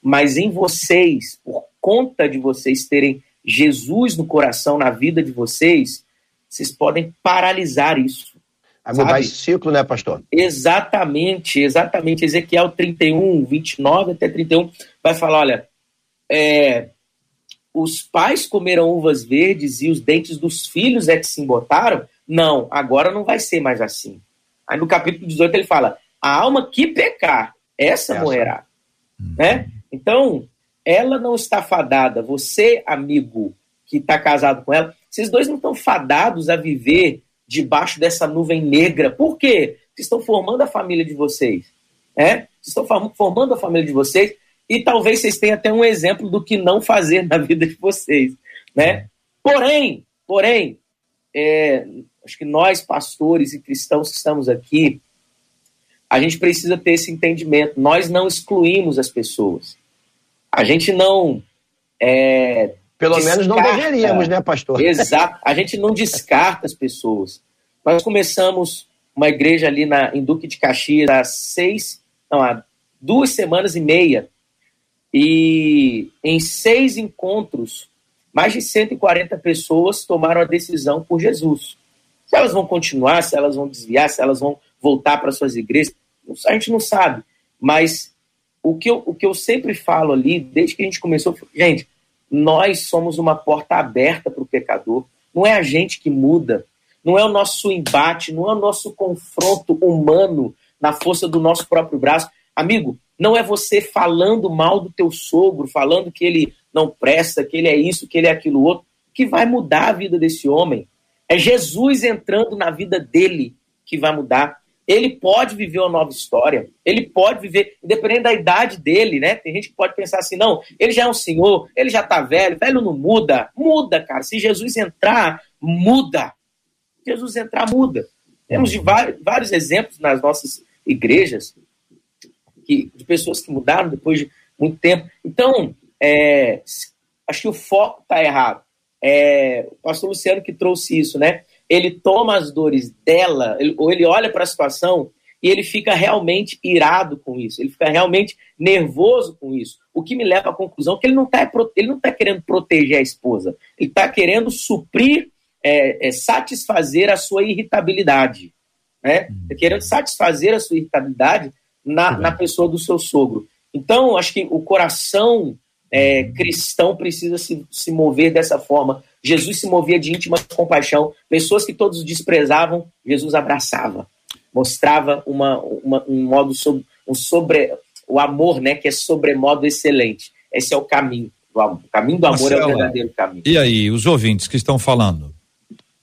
mas em vocês, por conta de vocês terem Jesus no coração, na vida de vocês, vocês podem paralisar isso. Vai mudar esse ciclo, né, pastor? Exatamente, exatamente. Ezequiel 31, 29 até 31, vai falar: olha, é, os pais comeram uvas verdes e os dentes dos filhos é que se embotaram. Não, agora não vai ser mais assim. Aí no capítulo 18 ele fala: a alma que pecar, essa, morrerá. Hum. Né? Então, ela não está fadada, você, amigo, que está casado com ela, vocês dois não estão fadados a viver debaixo dessa nuvem negra. Por quê? Vocês estão formando a família de vocês. É? Vocês estão formando a família de vocês e talvez vocês tenham até um exemplo do que não fazer (laughs) na vida de vocês. Né? Porém, porém, é, acho que nós, pastores e cristãos que estamos aqui, a gente precisa ter esse entendimento. Nós não excluímos as pessoas. A gente não. É, Pelo descarta, menos não deveríamos, né, pastor? Exato. A gente não descarta as pessoas. Nós começamos uma igreja ali na, em Duque de Caxias há seis, não, há duas semanas e meia. E em seis encontros, mais de 140 pessoas tomaram a decisão por Jesus. Se elas vão continuar, se elas vão desviar, se elas vão voltar para suas igrejas, a gente não sabe. Mas o que, eu, o que eu sempre falo ali, desde que a gente começou, gente, nós somos uma porta aberta para o pecador. Não é a gente que muda, não é o nosso embate, não é o nosso confronto humano na força do nosso próprio braço. Amigo, não é você falando mal do teu sogro, falando que ele não presta, que ele é isso, que ele é aquilo outro, que vai mudar a vida desse homem. É Jesus entrando na vida dele que vai mudar ele pode viver uma nova história, ele pode viver, independente da idade dele, né? Tem gente que pode pensar assim, não, ele já é um senhor, ele já tá velho, velho não muda. Muda, cara. Se Jesus entrar, muda. Jesus entrar, muda. Temos de vários, vários exemplos nas nossas igrejas que, de pessoas que mudaram depois de muito tempo. Então, é, acho que o foco está errado. É, o pastor Luciano que trouxe isso, né? ele toma as dores dela, ele, ou ele olha para a situação e ele fica realmente irado com isso, ele fica realmente nervoso com isso. O que me leva à conclusão que ele não está ele não tá querendo proteger a esposa, ele está querendo suprir, é, é, satisfazer a sua irritabilidade. Né? Tá querendo satisfazer a sua irritabilidade na, na pessoa do seu sogro. Então, acho que o coração é, cristão precisa se, se mover dessa forma. Jesus se movia de íntima compaixão. Pessoas que todos desprezavam, Jesus abraçava. Mostrava uma, uma, um modo sobre, um sobre o amor, né, que é sobremodo excelente. Esse é o caminho. Do amor. O caminho do amor Marcela, é o verdadeiro caminho. E aí, os ouvintes que estão falando?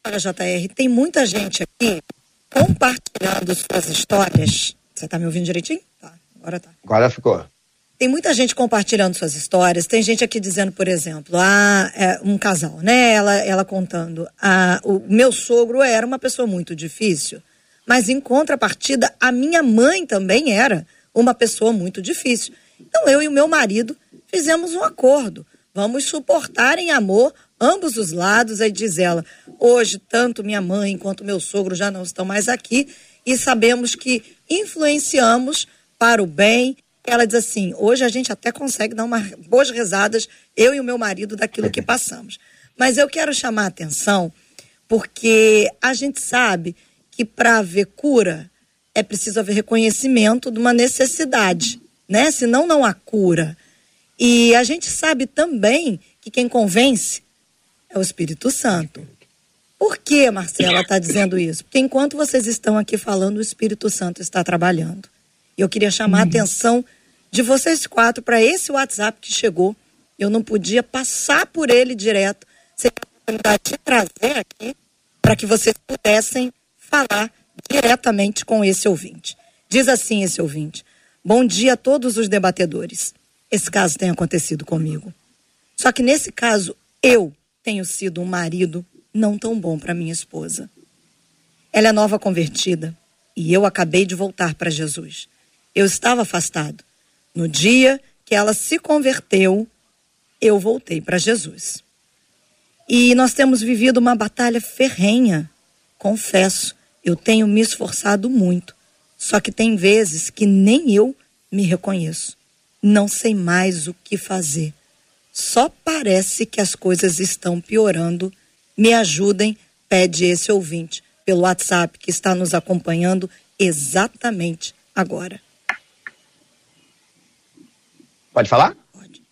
Olha, JR, tem muita gente aqui compartilhando suas histórias. Você está me ouvindo direitinho? Tá, agora tá. Agora ficou. Tem muita gente compartilhando suas histórias. Tem gente aqui dizendo, por exemplo, ah, é um casal, né? Ela, ela contando, ah, o meu sogro era uma pessoa muito difícil, mas em contrapartida, a minha mãe também era uma pessoa muito difícil. Então eu e o meu marido fizemos um acordo. Vamos suportar em amor ambos os lados. Aí diz ela: hoje, tanto minha mãe quanto meu sogro já não estão mais aqui e sabemos que influenciamos para o bem ela diz assim: hoje a gente até consegue dar umas boas rezadas, eu e o meu marido, daquilo que (laughs) passamos. Mas eu quero chamar a atenção porque a gente sabe que para haver cura é preciso haver reconhecimento de uma necessidade, né? Senão não há cura. E a gente sabe também que quem convence é o Espírito Santo. Por que, Marcela, está dizendo isso? Porque enquanto vocês estão aqui falando, o Espírito Santo está trabalhando. Eu queria chamar a atenção de vocês quatro para esse WhatsApp que chegou. Eu não podia passar por ele direto, sem a oportunidade de trazer aqui para que vocês pudessem falar diretamente com esse ouvinte. Diz assim esse ouvinte: Bom dia a todos os debatedores. Esse caso tem acontecido comigo. Só que nesse caso, eu tenho sido um marido não tão bom para minha esposa. Ela é nova convertida e eu acabei de voltar para Jesus. Eu estava afastado. No dia que ela se converteu, eu voltei para Jesus. E nós temos vivido uma batalha ferrenha. Confesso, eu tenho me esforçado muito. Só que tem vezes que nem eu me reconheço. Não sei mais o que fazer. Só parece que as coisas estão piorando. Me ajudem, pede esse ouvinte pelo WhatsApp que está nos acompanhando exatamente agora. Pode falar? Pode.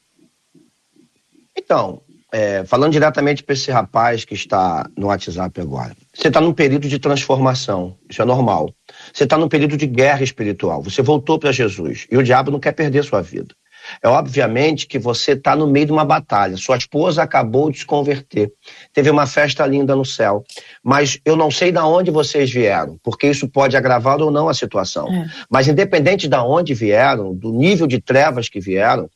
Então, é, falando diretamente para esse rapaz que está no WhatsApp agora. Você está num período de transformação, isso é normal. Você está num período de guerra espiritual. Você voltou para Jesus e o diabo não quer perder sua vida. É obviamente que você está no meio de uma batalha. Sua esposa acabou de se converter. Teve uma festa linda no céu. Mas eu não sei de onde vocês vieram, porque isso pode agravar ou não a situação. É. Mas independente de onde vieram, do nível de trevas que vieram,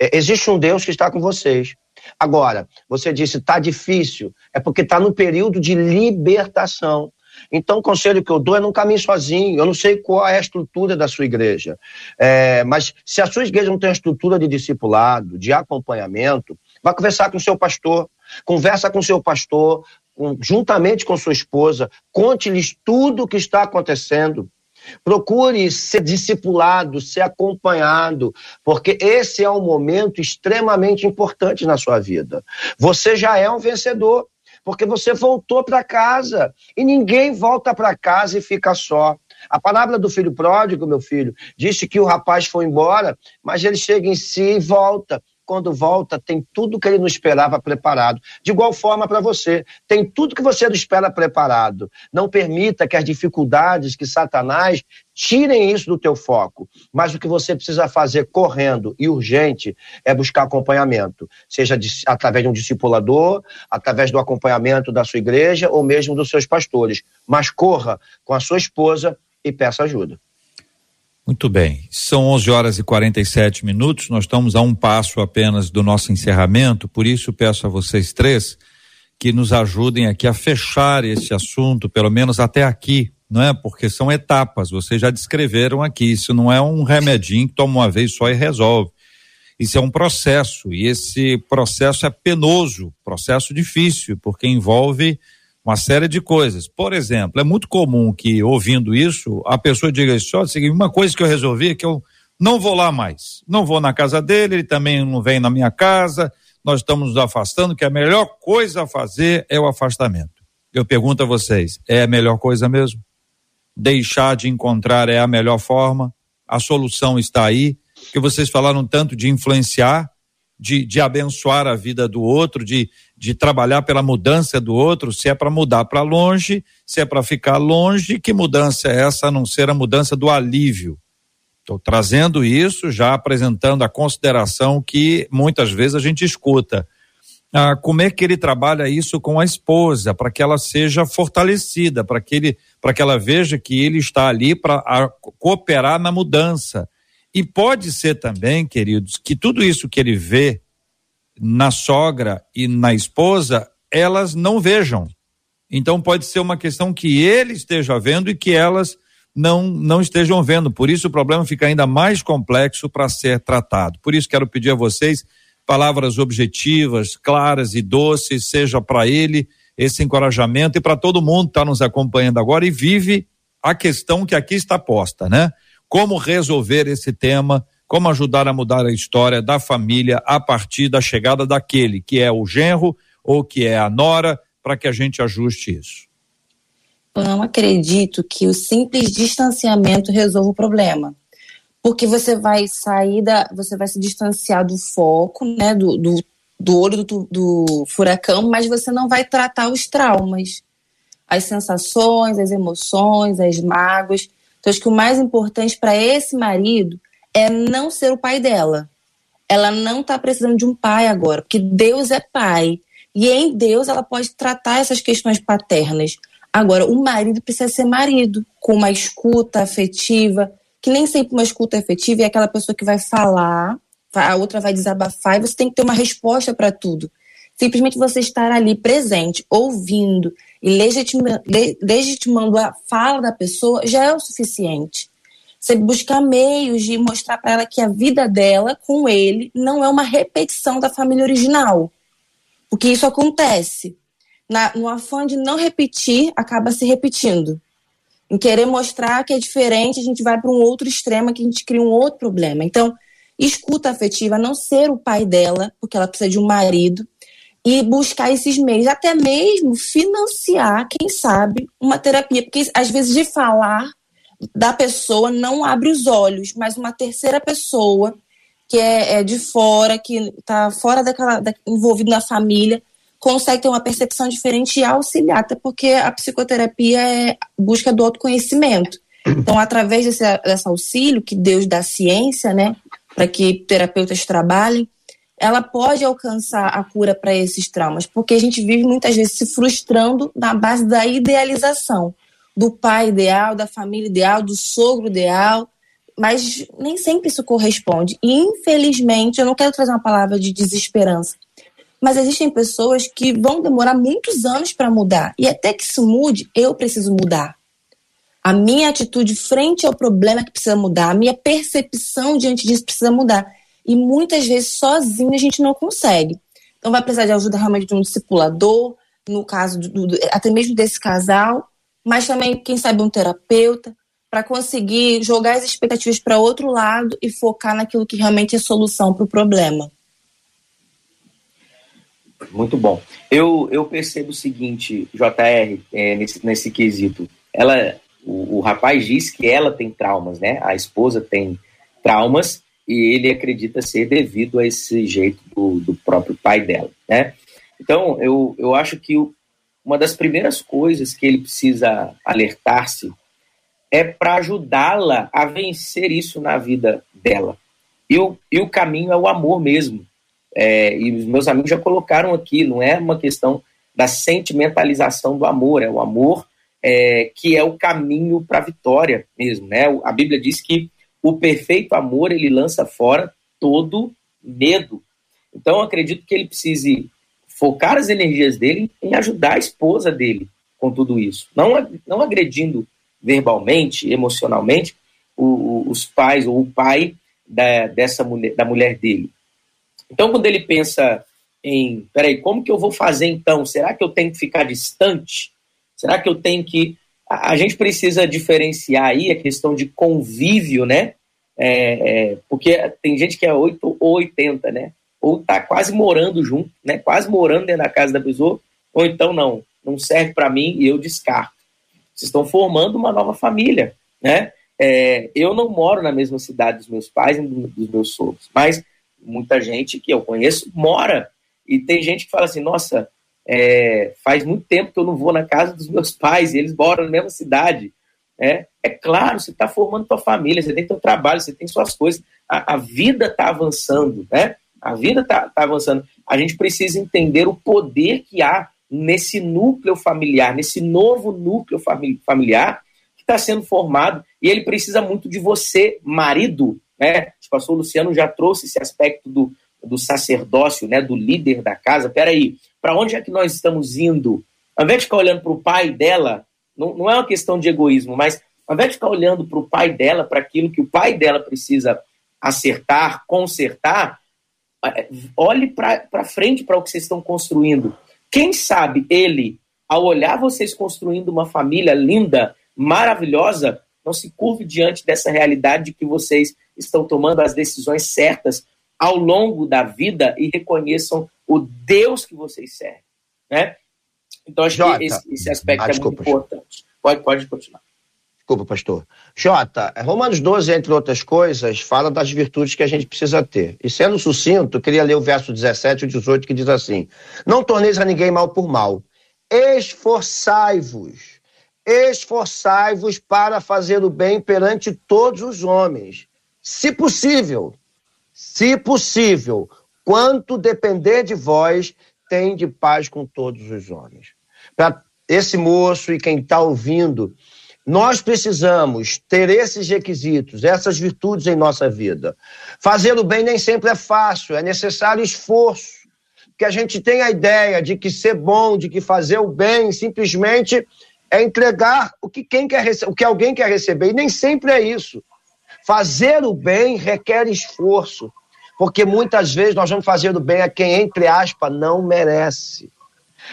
é, existe um Deus que está com vocês. Agora, você disse está difícil, é porque está no período de libertação. Então, o conselho que eu dou é não caminhe sozinho. Eu não sei qual é a estrutura da sua igreja. É, mas se a sua igreja não tem a estrutura de discipulado, de acompanhamento, vá conversar com o seu pastor. Conversa com o seu pastor, juntamente com sua esposa. Conte-lhes tudo o que está acontecendo. Procure ser discipulado, ser acompanhado, porque esse é um momento extremamente importante na sua vida. Você já é um vencedor porque você voltou para casa e ninguém volta para casa e fica só. A palavra do filho pródigo, meu filho, disse que o rapaz foi embora, mas ele chega em si e volta quando volta, tem tudo que ele não esperava preparado. De igual forma para você, tem tudo que você não espera preparado. Não permita que as dificuldades, que Satanás tirem isso do teu foco. Mas o que você precisa fazer correndo e urgente é buscar acompanhamento, seja de, através de um discipulador, através do acompanhamento da sua igreja ou mesmo dos seus pastores. Mas corra com a sua esposa e peça ajuda. Muito bem, são 11 horas e 47 minutos, nós estamos a um passo apenas do nosso encerramento, por isso peço a vocês três que nos ajudem aqui a fechar esse assunto, pelo menos até aqui, não é? Porque são etapas, vocês já descreveram aqui, isso não é um remedinho que toma uma vez só e resolve. Isso é um processo, e esse processo é penoso, processo difícil, porque envolve uma série de coisas. Por exemplo, é muito comum que, ouvindo isso, a pessoa diga só assim, uma coisa que eu resolvi é que eu não vou lá mais. Não vou na casa dele, ele também não vem na minha casa, nós estamos nos afastando, que a melhor coisa a fazer é o afastamento. Eu pergunto a vocês, é a melhor coisa mesmo? Deixar de encontrar é a melhor forma? A solução está aí? Que vocês falaram tanto de influenciar, de, de abençoar a vida do outro, de, de trabalhar pela mudança do outro, se é para mudar para longe, se é para ficar longe, que mudança é essa a não ser a mudança do alívio? Estou trazendo isso, já apresentando a consideração que muitas vezes a gente escuta. Ah, como é que ele trabalha isso com a esposa, para que ela seja fortalecida, para que, ele, que ela veja que ele está ali para cooperar na mudança E pode ser também, queridos, que tudo isso que ele vê na sogra e na esposa, elas não vejam. Então pode ser uma questão que ele esteja vendo e que elas não não estejam vendo. Por isso o problema fica ainda mais complexo para ser tratado. Por isso quero pedir a vocês palavras objetivas, claras e doces, seja para ele esse encorajamento e para todo mundo que está nos acompanhando agora e vive a questão que aqui está posta, né? Como resolver esse tema, como ajudar a mudar a história da família a partir da chegada daquele que é o genro ou que é a nora, para que a gente ajuste isso. Eu não acredito que o simples distanciamento resolva o problema. Porque você vai sair da. Você vai se distanciar do foco, né? Do, do, do olho do, do furacão, mas você não vai tratar os traumas, as sensações, as emoções, as mágoas. Então, acho que o mais importante para esse marido é não ser o pai dela. Ela não está precisando de um pai agora, porque Deus é pai. E em Deus ela pode tratar essas questões paternas. Agora, o marido precisa ser marido, com uma escuta afetiva, que nem sempre uma escuta afetiva é aquela pessoa que vai falar, a outra vai desabafar e você tem que ter uma resposta para tudo. Simplesmente você estar ali presente, ouvindo e legitima, legitimando a fala da pessoa já é o suficiente. Você buscar meios de mostrar para ela que a vida dela com ele não é uma repetição da família original. Porque isso acontece. Na, no afã de não repetir, acaba se repetindo. Em querer mostrar que é diferente, a gente vai para um outro extremo, que a gente cria um outro problema. Então, escuta afetiva, não ser o pai dela, porque ela precisa de um marido, e buscar esses meios, até mesmo financiar, quem sabe, uma terapia, porque às vezes de falar da pessoa não abre os olhos, mas uma terceira pessoa que é, é de fora, que está fora daquela, da, envolvido na família, consegue ter uma percepção diferente e auxiliar, até porque a psicoterapia é busca do autoconhecimento. Então, através desse, desse auxílio que Deus dá ciência, né, para que terapeutas trabalhem, ela pode alcançar a cura para esses traumas, porque a gente vive muitas vezes se frustrando na base da idealização do pai ideal, da família ideal, do sogro ideal, mas nem sempre isso corresponde. E, infelizmente, eu não quero trazer uma palavra de desesperança, mas existem pessoas que vão demorar muitos anos para mudar. E até que isso mude, eu preciso mudar. A minha atitude frente ao problema que precisa mudar, a minha percepção diante disso precisa mudar. E muitas vezes sozinho a gente não consegue. Então vai precisar de ajuda realmente de um discipulador, no caso do, do, até mesmo desse casal, mas também, quem sabe, um terapeuta, para conseguir jogar as expectativas para outro lado e focar naquilo que realmente é solução para o problema. Muito bom. Eu, eu percebo o seguinte, JR, é, nesse, nesse quesito. Ela, o, o rapaz diz que ela tem traumas, né? A esposa tem traumas e ele acredita ser devido a esse jeito do, do próprio pai dela, né? Então, eu, eu acho que uma das primeiras coisas que ele precisa alertar-se é para ajudá-la a vencer isso na vida dela. E o, e o caminho é o amor mesmo. É, e os meus amigos já colocaram aqui, não é uma questão da sentimentalização do amor, é o amor é, que é o caminho para a vitória mesmo. Né? A Bíblia diz que o perfeito amor ele lança fora todo medo. Então, acredito que ele precise focar as energias dele em ajudar a esposa dele com tudo isso. Não, não agredindo verbalmente, emocionalmente, o, os pais ou o pai da, dessa mulher, da mulher dele. Então, quando ele pensa em, peraí, como que eu vou fazer então? Será que eu tenho que ficar distante? Será que eu tenho que. A, a gente precisa diferenciar aí a questão de convívio, né? É, é, porque tem gente que é 8 ou 80, né? Ou tá quase morando junto, né? Quase morando dentro da casa da pessoa, ou então não, não serve para mim e eu descarto. Vocês estão formando uma nova família, né? É, eu não moro na mesma cidade dos meus pais e dos meus sogros, mas muita gente que eu conheço mora. E tem gente que fala assim: nossa, é, faz muito tempo que eu não vou na casa dos meus pais e eles moram na mesma cidade. É, é claro, você está formando sua família, você tem seu trabalho, você tem suas coisas. A, a vida está avançando, né? A vida está tá avançando. A gente precisa entender o poder que há nesse núcleo familiar, nesse novo núcleo familiar que está sendo formado, e ele precisa muito de você, marido, né? O pastor Luciano já trouxe esse aspecto do, do sacerdócio, né? Do líder da casa. Peraí, para onde é que nós estamos indo? Ao invés de ficar olhando para o pai dela, não, não é uma questão de egoísmo, mas ao invés de ficar olhando para o pai dela, para aquilo que o pai dela precisa acertar, consertar, olhe para frente para o que vocês estão construindo. Quem sabe ele, ao olhar vocês construindo uma família linda, maravilhosa, não se curve diante dessa realidade de que vocês estão tomando as decisões certas ao longo da vida e reconheçam o Deus que vocês servem. Né? Então, acho Jota. que esse, esse aspecto ah, é muito importante. Pode, pode continuar. Desculpa, pastor. Jota, Romanos 12, entre outras coisas, fala das virtudes que a gente precisa ter. E sendo sucinto, queria ler o verso 17 e 18 que diz assim: Não torneis a ninguém mal por mal, esforçai-vos, esforçai-vos para fazer o bem perante todos os homens, se possível, se possível, quanto depender de vós, tem de paz com todos os homens. Para esse moço e quem está ouvindo, nós precisamos ter esses requisitos, essas virtudes em nossa vida. Fazer o bem nem sempre é fácil, é necessário esforço. Que a gente tem a ideia de que ser bom, de que fazer o bem simplesmente é entregar o que, quem quer o que alguém quer receber. E nem sempre é isso. Fazer o bem requer esforço, porque muitas vezes nós vamos fazer o bem a quem, entre aspas, não merece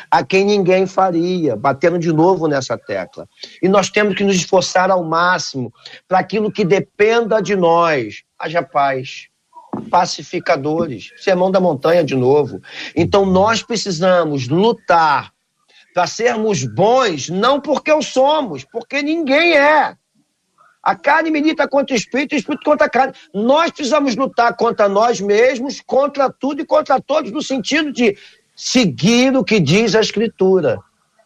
a quem ninguém faria, batendo de novo nessa tecla. E nós temos que nos esforçar ao máximo para aquilo que dependa de nós. Haja paz. Pacificadores. Sermão da montanha de novo. Então nós precisamos lutar para sermos bons, não porque o somos, porque ninguém é. A carne milita contra o espírito, o espírito contra a carne. Nós precisamos lutar contra nós mesmos, contra tudo e contra todos, no sentido de seguir o que diz a Escritura,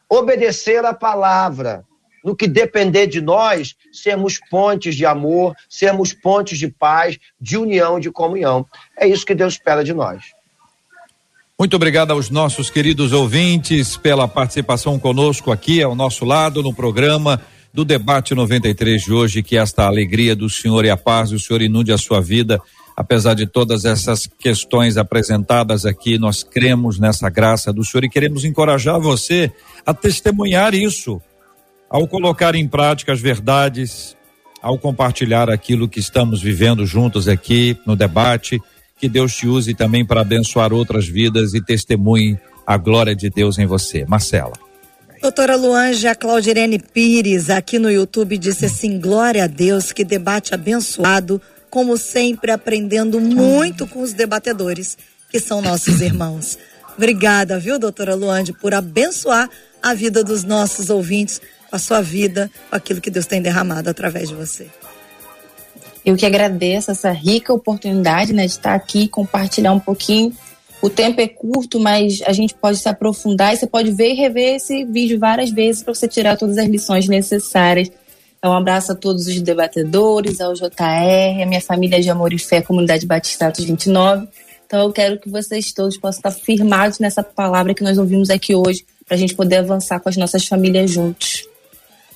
obedecer a palavra. No que depender de nós, sermos pontes de amor, sermos pontes de paz, de união, de comunhão. É isso que Deus espera de nós. Muito obrigado aos nossos queridos ouvintes pela participação conosco aqui ao nosso lado no programa do debate 93 de hoje, que esta alegria do Senhor e a paz do Senhor inunde a sua vida apesar de todas essas questões apresentadas aqui, nós cremos nessa graça do Senhor e queremos encorajar você a testemunhar isso, ao colocar em prática as verdades, ao compartilhar aquilo que estamos vivendo juntos aqui no debate. Que Deus te use também para abençoar outras vidas e testemunhe a glória de Deus em você. Marcela. Doutora Luange, a Claudirene Pires aqui no YouTube disse assim: glória a Deus, que debate abençoado como sempre, aprendendo muito com os debatedores, que são nossos (coughs) irmãos. Obrigada, viu, doutora Luande, por abençoar a vida dos nossos ouvintes, a sua vida, aquilo que Deus tem derramado através de você. Eu que agradeço essa rica oportunidade né, de estar aqui e compartilhar um pouquinho. O tempo é curto, mas a gente pode se aprofundar e você pode ver e rever esse vídeo várias vezes para você tirar todas as lições necessárias um abraço a todos os debatedores, ao JR, a minha família de Amor e Fé, Comunidade Batistatos 29. Então, eu quero que vocês todos possam estar firmados nessa palavra que nós ouvimos aqui hoje, para a gente poder avançar com as nossas famílias juntos.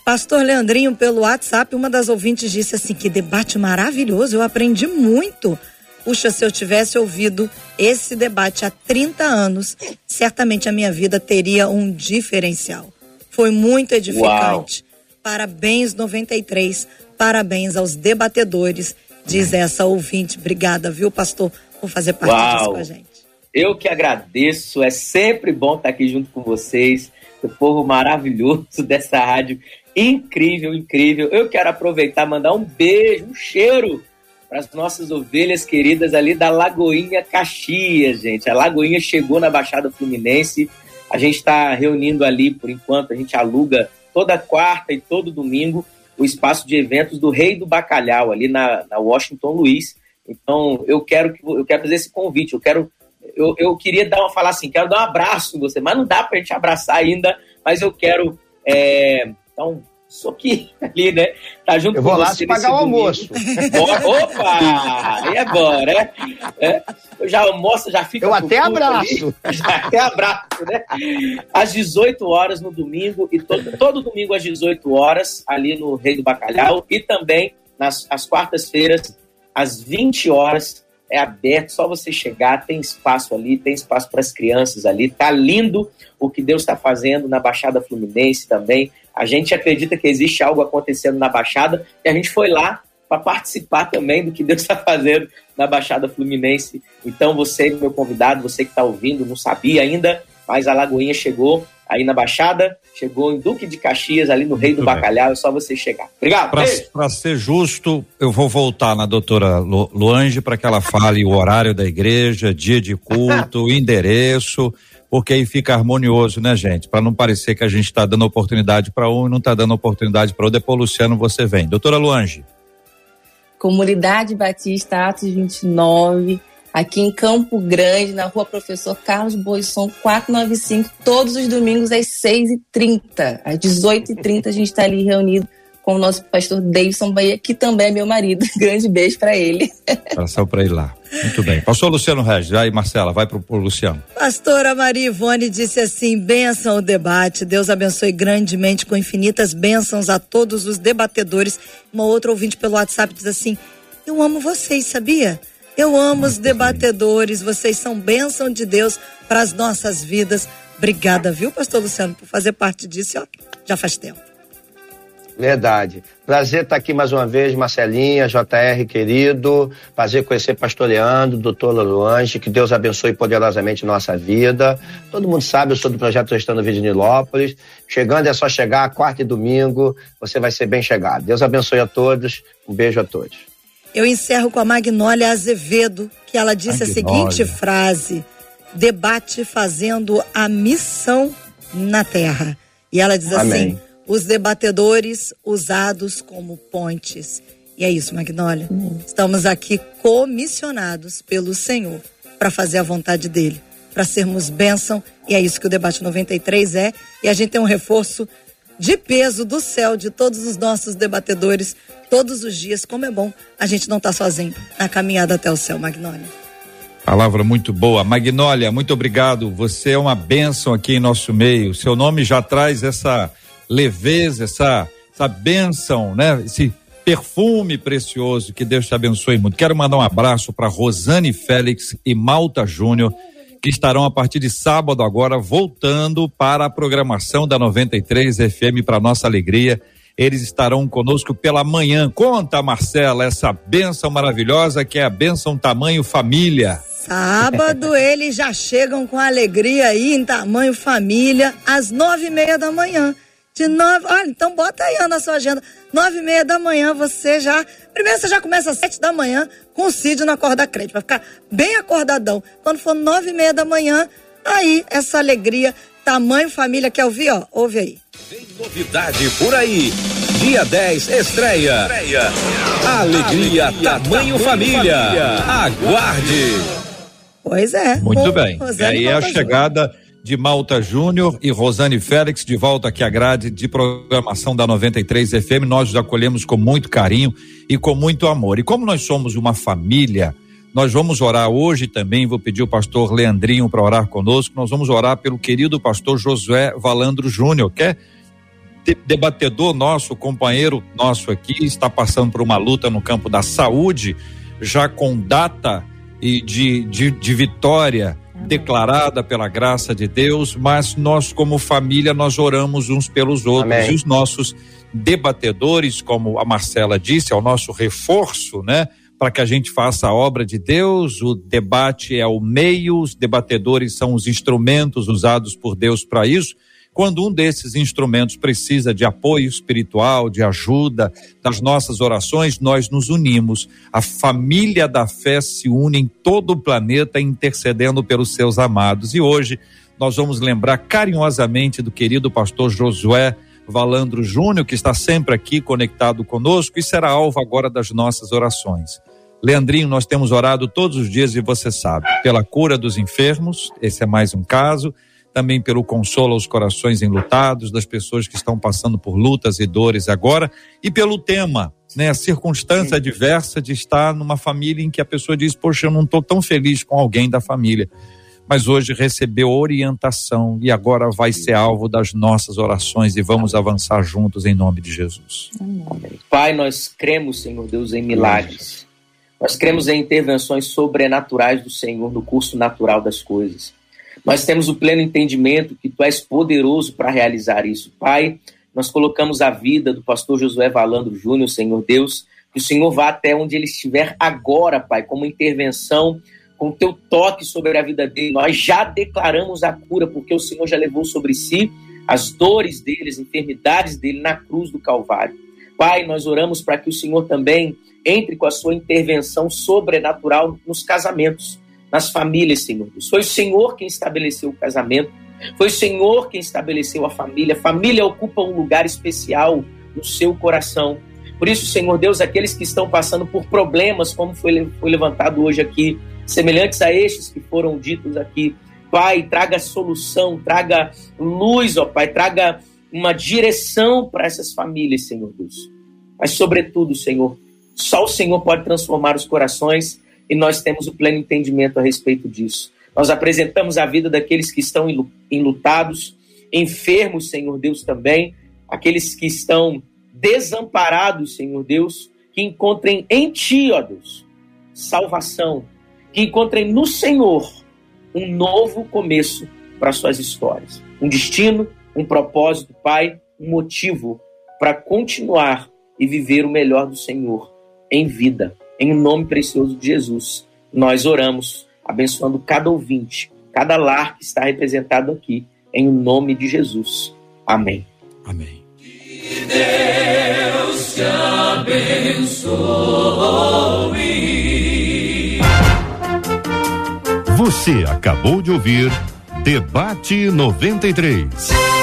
Pastor Leandrinho, pelo WhatsApp, uma das ouvintes disse assim: que debate maravilhoso, eu aprendi muito. Puxa, se eu tivesse ouvido esse debate há 30 anos, certamente a minha vida teria um diferencial. Foi muito edificante. Uau. Parabéns 93, parabéns aos debatedores, diz essa ouvinte. Obrigada, viu, pastor, por fazer parte Uau. disso com a gente. Eu que agradeço, é sempre bom estar aqui junto com vocês, o povo maravilhoso (laughs) dessa rádio, incrível, incrível. Eu quero aproveitar mandar um beijo, um cheiro para as nossas ovelhas queridas ali da Lagoinha Caxias, gente. A Lagoinha chegou na Baixada Fluminense. A gente está reunindo ali, por enquanto, a gente aluga toda quarta e todo domingo o espaço de eventos do Rei do Bacalhau, ali na, na Washington Luiz. Então, eu quero, eu quero fazer esse convite, eu quero. Eu, eu queria dar uma, falar assim, quero dar um abraço em você, mas não dá para a gente abraçar ainda, mas eu quero é, soquinho ali, né? Tá junto eu vou lá te pagar o almoço. Opa! Aí é bom, né? É, eu já almoço, já fico. Eu até abraço. (laughs) Ali, até abraço, né? Às 18 horas no domingo, e todo, todo domingo às 18 horas, ali no Rei do Bacalhau, e também nas às quartas-feiras, às 20 horas, é aberto, só você chegar, tem espaço ali, tem espaço para as crianças ali, tá lindo o que Deus está fazendo na Baixada Fluminense também. A gente acredita que existe algo acontecendo na Baixada e a gente foi lá para participar também do que Deus está fazendo na Baixada Fluminense. Então, você, meu convidado, você que está ouvindo, não sabia ainda, mas a Lagoinha chegou aí na Baixada, chegou em Duque de Caxias, ali no Rei do Bacalhau, é só você chegar. Obrigado. Para ser justo, eu vou voltar na doutora Lu, Luange para que ela fale o horário da igreja, dia de culto, (laughs) endereço, porque aí fica harmonioso, né, gente? Para não parecer que a gente está dando oportunidade para um e não está dando oportunidade para outro. Depois, Luciano, você vem. Doutora Luange. Comunidade Batista, Atos 29, aqui em Campo Grande, na rua Professor Carlos Boisson, 495, todos os domingos às 6h30. Às 18h30 a gente está ali reunido com o nosso pastor Davidson Bahia, que também é meu marido. (laughs) Grande beijo para ele. Passou para ir lá. Muito bem. Pastor Luciano Regis, aí Marcela, vai pro, pro Luciano. Pastora Maria Ivone disse assim: benção o debate, Deus abençoe grandemente com infinitas bênçãos a todos os debatedores. Uma outra ouvinte pelo WhatsApp diz assim: eu amo vocês, sabia? Eu amo os debatedores, vocês são bênção de Deus para as nossas vidas. Obrigada, viu, pastor Luciano, por fazer parte disso, ó, já faz tempo. Verdade. Prazer estar aqui mais uma vez, Marcelinha, JR querido. Prazer conhecer pastoreando, doutor Luange. Que Deus abençoe poderosamente nossa vida. Todo mundo sabe, eu sou do projeto Gestando Vida de Nilópolis. Chegando é só chegar, quarta e domingo, você vai ser bem chegado. Deus abençoe a todos. Um beijo a todos. Eu encerro com a Magnólia Azevedo, que ela disse Magnólia. a seguinte frase: debate fazendo a missão na terra. E ela diz Amém. assim os debatedores usados como pontes. E é isso, Magnólia. Uhum. Estamos aqui comissionados pelo Senhor para fazer a vontade dele, para sermos bênção, e é isso que o debate 93 é. E a gente tem um reforço de peso do céu de todos os nossos debatedores todos os dias. Como é bom a gente não estar tá sozinho na caminhada até o céu, Magnólia. Palavra muito boa. Magnólia, muito obrigado. Você é uma bênção aqui em nosso meio. Seu nome já traz essa leveza, essa, essa bênção, né? Esse perfume precioso. Que Deus te abençoe muito. Quero mandar um abraço para Rosane Félix e Malta Júnior, que estarão a partir de sábado agora voltando para a programação da 93 FM para nossa alegria. Eles estarão conosco pela manhã. Conta, Marcela, essa bênção maravilhosa que é a bênção tamanho família. Sábado (laughs) eles já chegam com alegria aí em tamanho família às nove e meia da manhã de nove. Olha, então bota aí na sua agenda. Nove e meia da manhã você já. Primeiro você já começa às sete da manhã com o Cid na corda crente. Vai ficar bem acordadão. Quando for nove e meia da manhã, aí essa alegria. Tamanho família. Quer ouvir? Ó, ouve aí. Tem novidade por aí. Dia 10, estreia. estreia. Alegria, Alegria tamanho, tamanho família. família. Aguarde. Pois é. Muito bem. E aí é a chegada de Malta Júnior e Rosane Félix de volta aqui à grade de programação da 93 FM. Nós os acolhemos com muito carinho e com muito amor. E como nós somos uma família, nós vamos orar hoje também. Vou pedir o pastor Leandrinho para orar conosco. Nós vamos orar pelo querido pastor Josué Valandro Júnior, que é debatedor nosso, companheiro nosso aqui, está passando por uma luta no campo da saúde, já com data e de, de, de vitória declarada pela graça de Deus, mas nós como família nós oramos uns pelos outros Amém. e os nossos debatedores, como a Marcela disse, é o nosso reforço, né? Para que a gente faça a obra de Deus, o debate é o meio, os debatedores são os instrumentos usados por Deus para isso. Quando um desses instrumentos precisa de apoio espiritual, de ajuda, das nossas orações, nós nos unimos. A família da fé se une em todo o planeta intercedendo pelos seus amados. E hoje nós vamos lembrar carinhosamente do querido pastor Josué Valandro Júnior, que está sempre aqui conectado conosco e será alvo agora das nossas orações. Leandrinho, nós temos orado todos os dias e você sabe, pela cura dos enfermos, esse é mais um caso também pelo consolo aos corações enlutados, das pessoas que estão passando por lutas e dores agora, e pelo tema, né, a circunstância adversa de estar numa família em que a pessoa diz: Poxa, eu não estou tão feliz com alguém da família. Mas hoje recebeu orientação e agora vai ser alvo das nossas orações e vamos avançar juntos em nome de Jesus. Pai, nós cremos, Senhor Deus, em milagres. Nós cremos em intervenções sobrenaturais do Senhor no curso natural das coisas. Nós temos o pleno entendimento que tu és poderoso para realizar isso. Pai, nós colocamos a vida do pastor Josué Valandro Júnior, Senhor Deus, que o Senhor vá até onde ele estiver agora, Pai, como intervenção, com o teu toque sobre a vida dele. Nós já declaramos a cura, porque o Senhor já levou sobre si as dores dele, as enfermidades dele na cruz do Calvário. Pai, nós oramos para que o Senhor também entre com a sua intervenção sobrenatural nos casamentos, nas famílias, Senhor. Foi o Senhor quem estabeleceu o casamento, foi o Senhor quem estabeleceu a família. Família ocupa um lugar especial no seu coração. Por isso, Senhor Deus, aqueles que estão passando por problemas, como foi, foi levantado hoje aqui, semelhantes a estes que foram ditos aqui, Pai, traga solução, traga luz, ó Pai, traga uma direção para essas famílias, Senhor Deus. Mas, sobretudo, Senhor, só o Senhor pode transformar os corações e nós temos o pleno entendimento a respeito disso. Nós apresentamos a vida daqueles que estão enlutados, enfermos, Senhor Deus, também, aqueles que estão desamparados, Senhor Deus, que encontrem em Ti, ó Deus, salvação, que encontrem no Senhor um novo começo para suas histórias, um destino, um propósito, Pai, um motivo para continuar e viver o melhor do Senhor em vida. Em nome precioso de Jesus, nós oramos, abençoando cada ouvinte, cada lar que está representado aqui, em nome de Jesus. Amém. Amém. Que Deus te abençoe. Você acabou de ouvir Debate 93.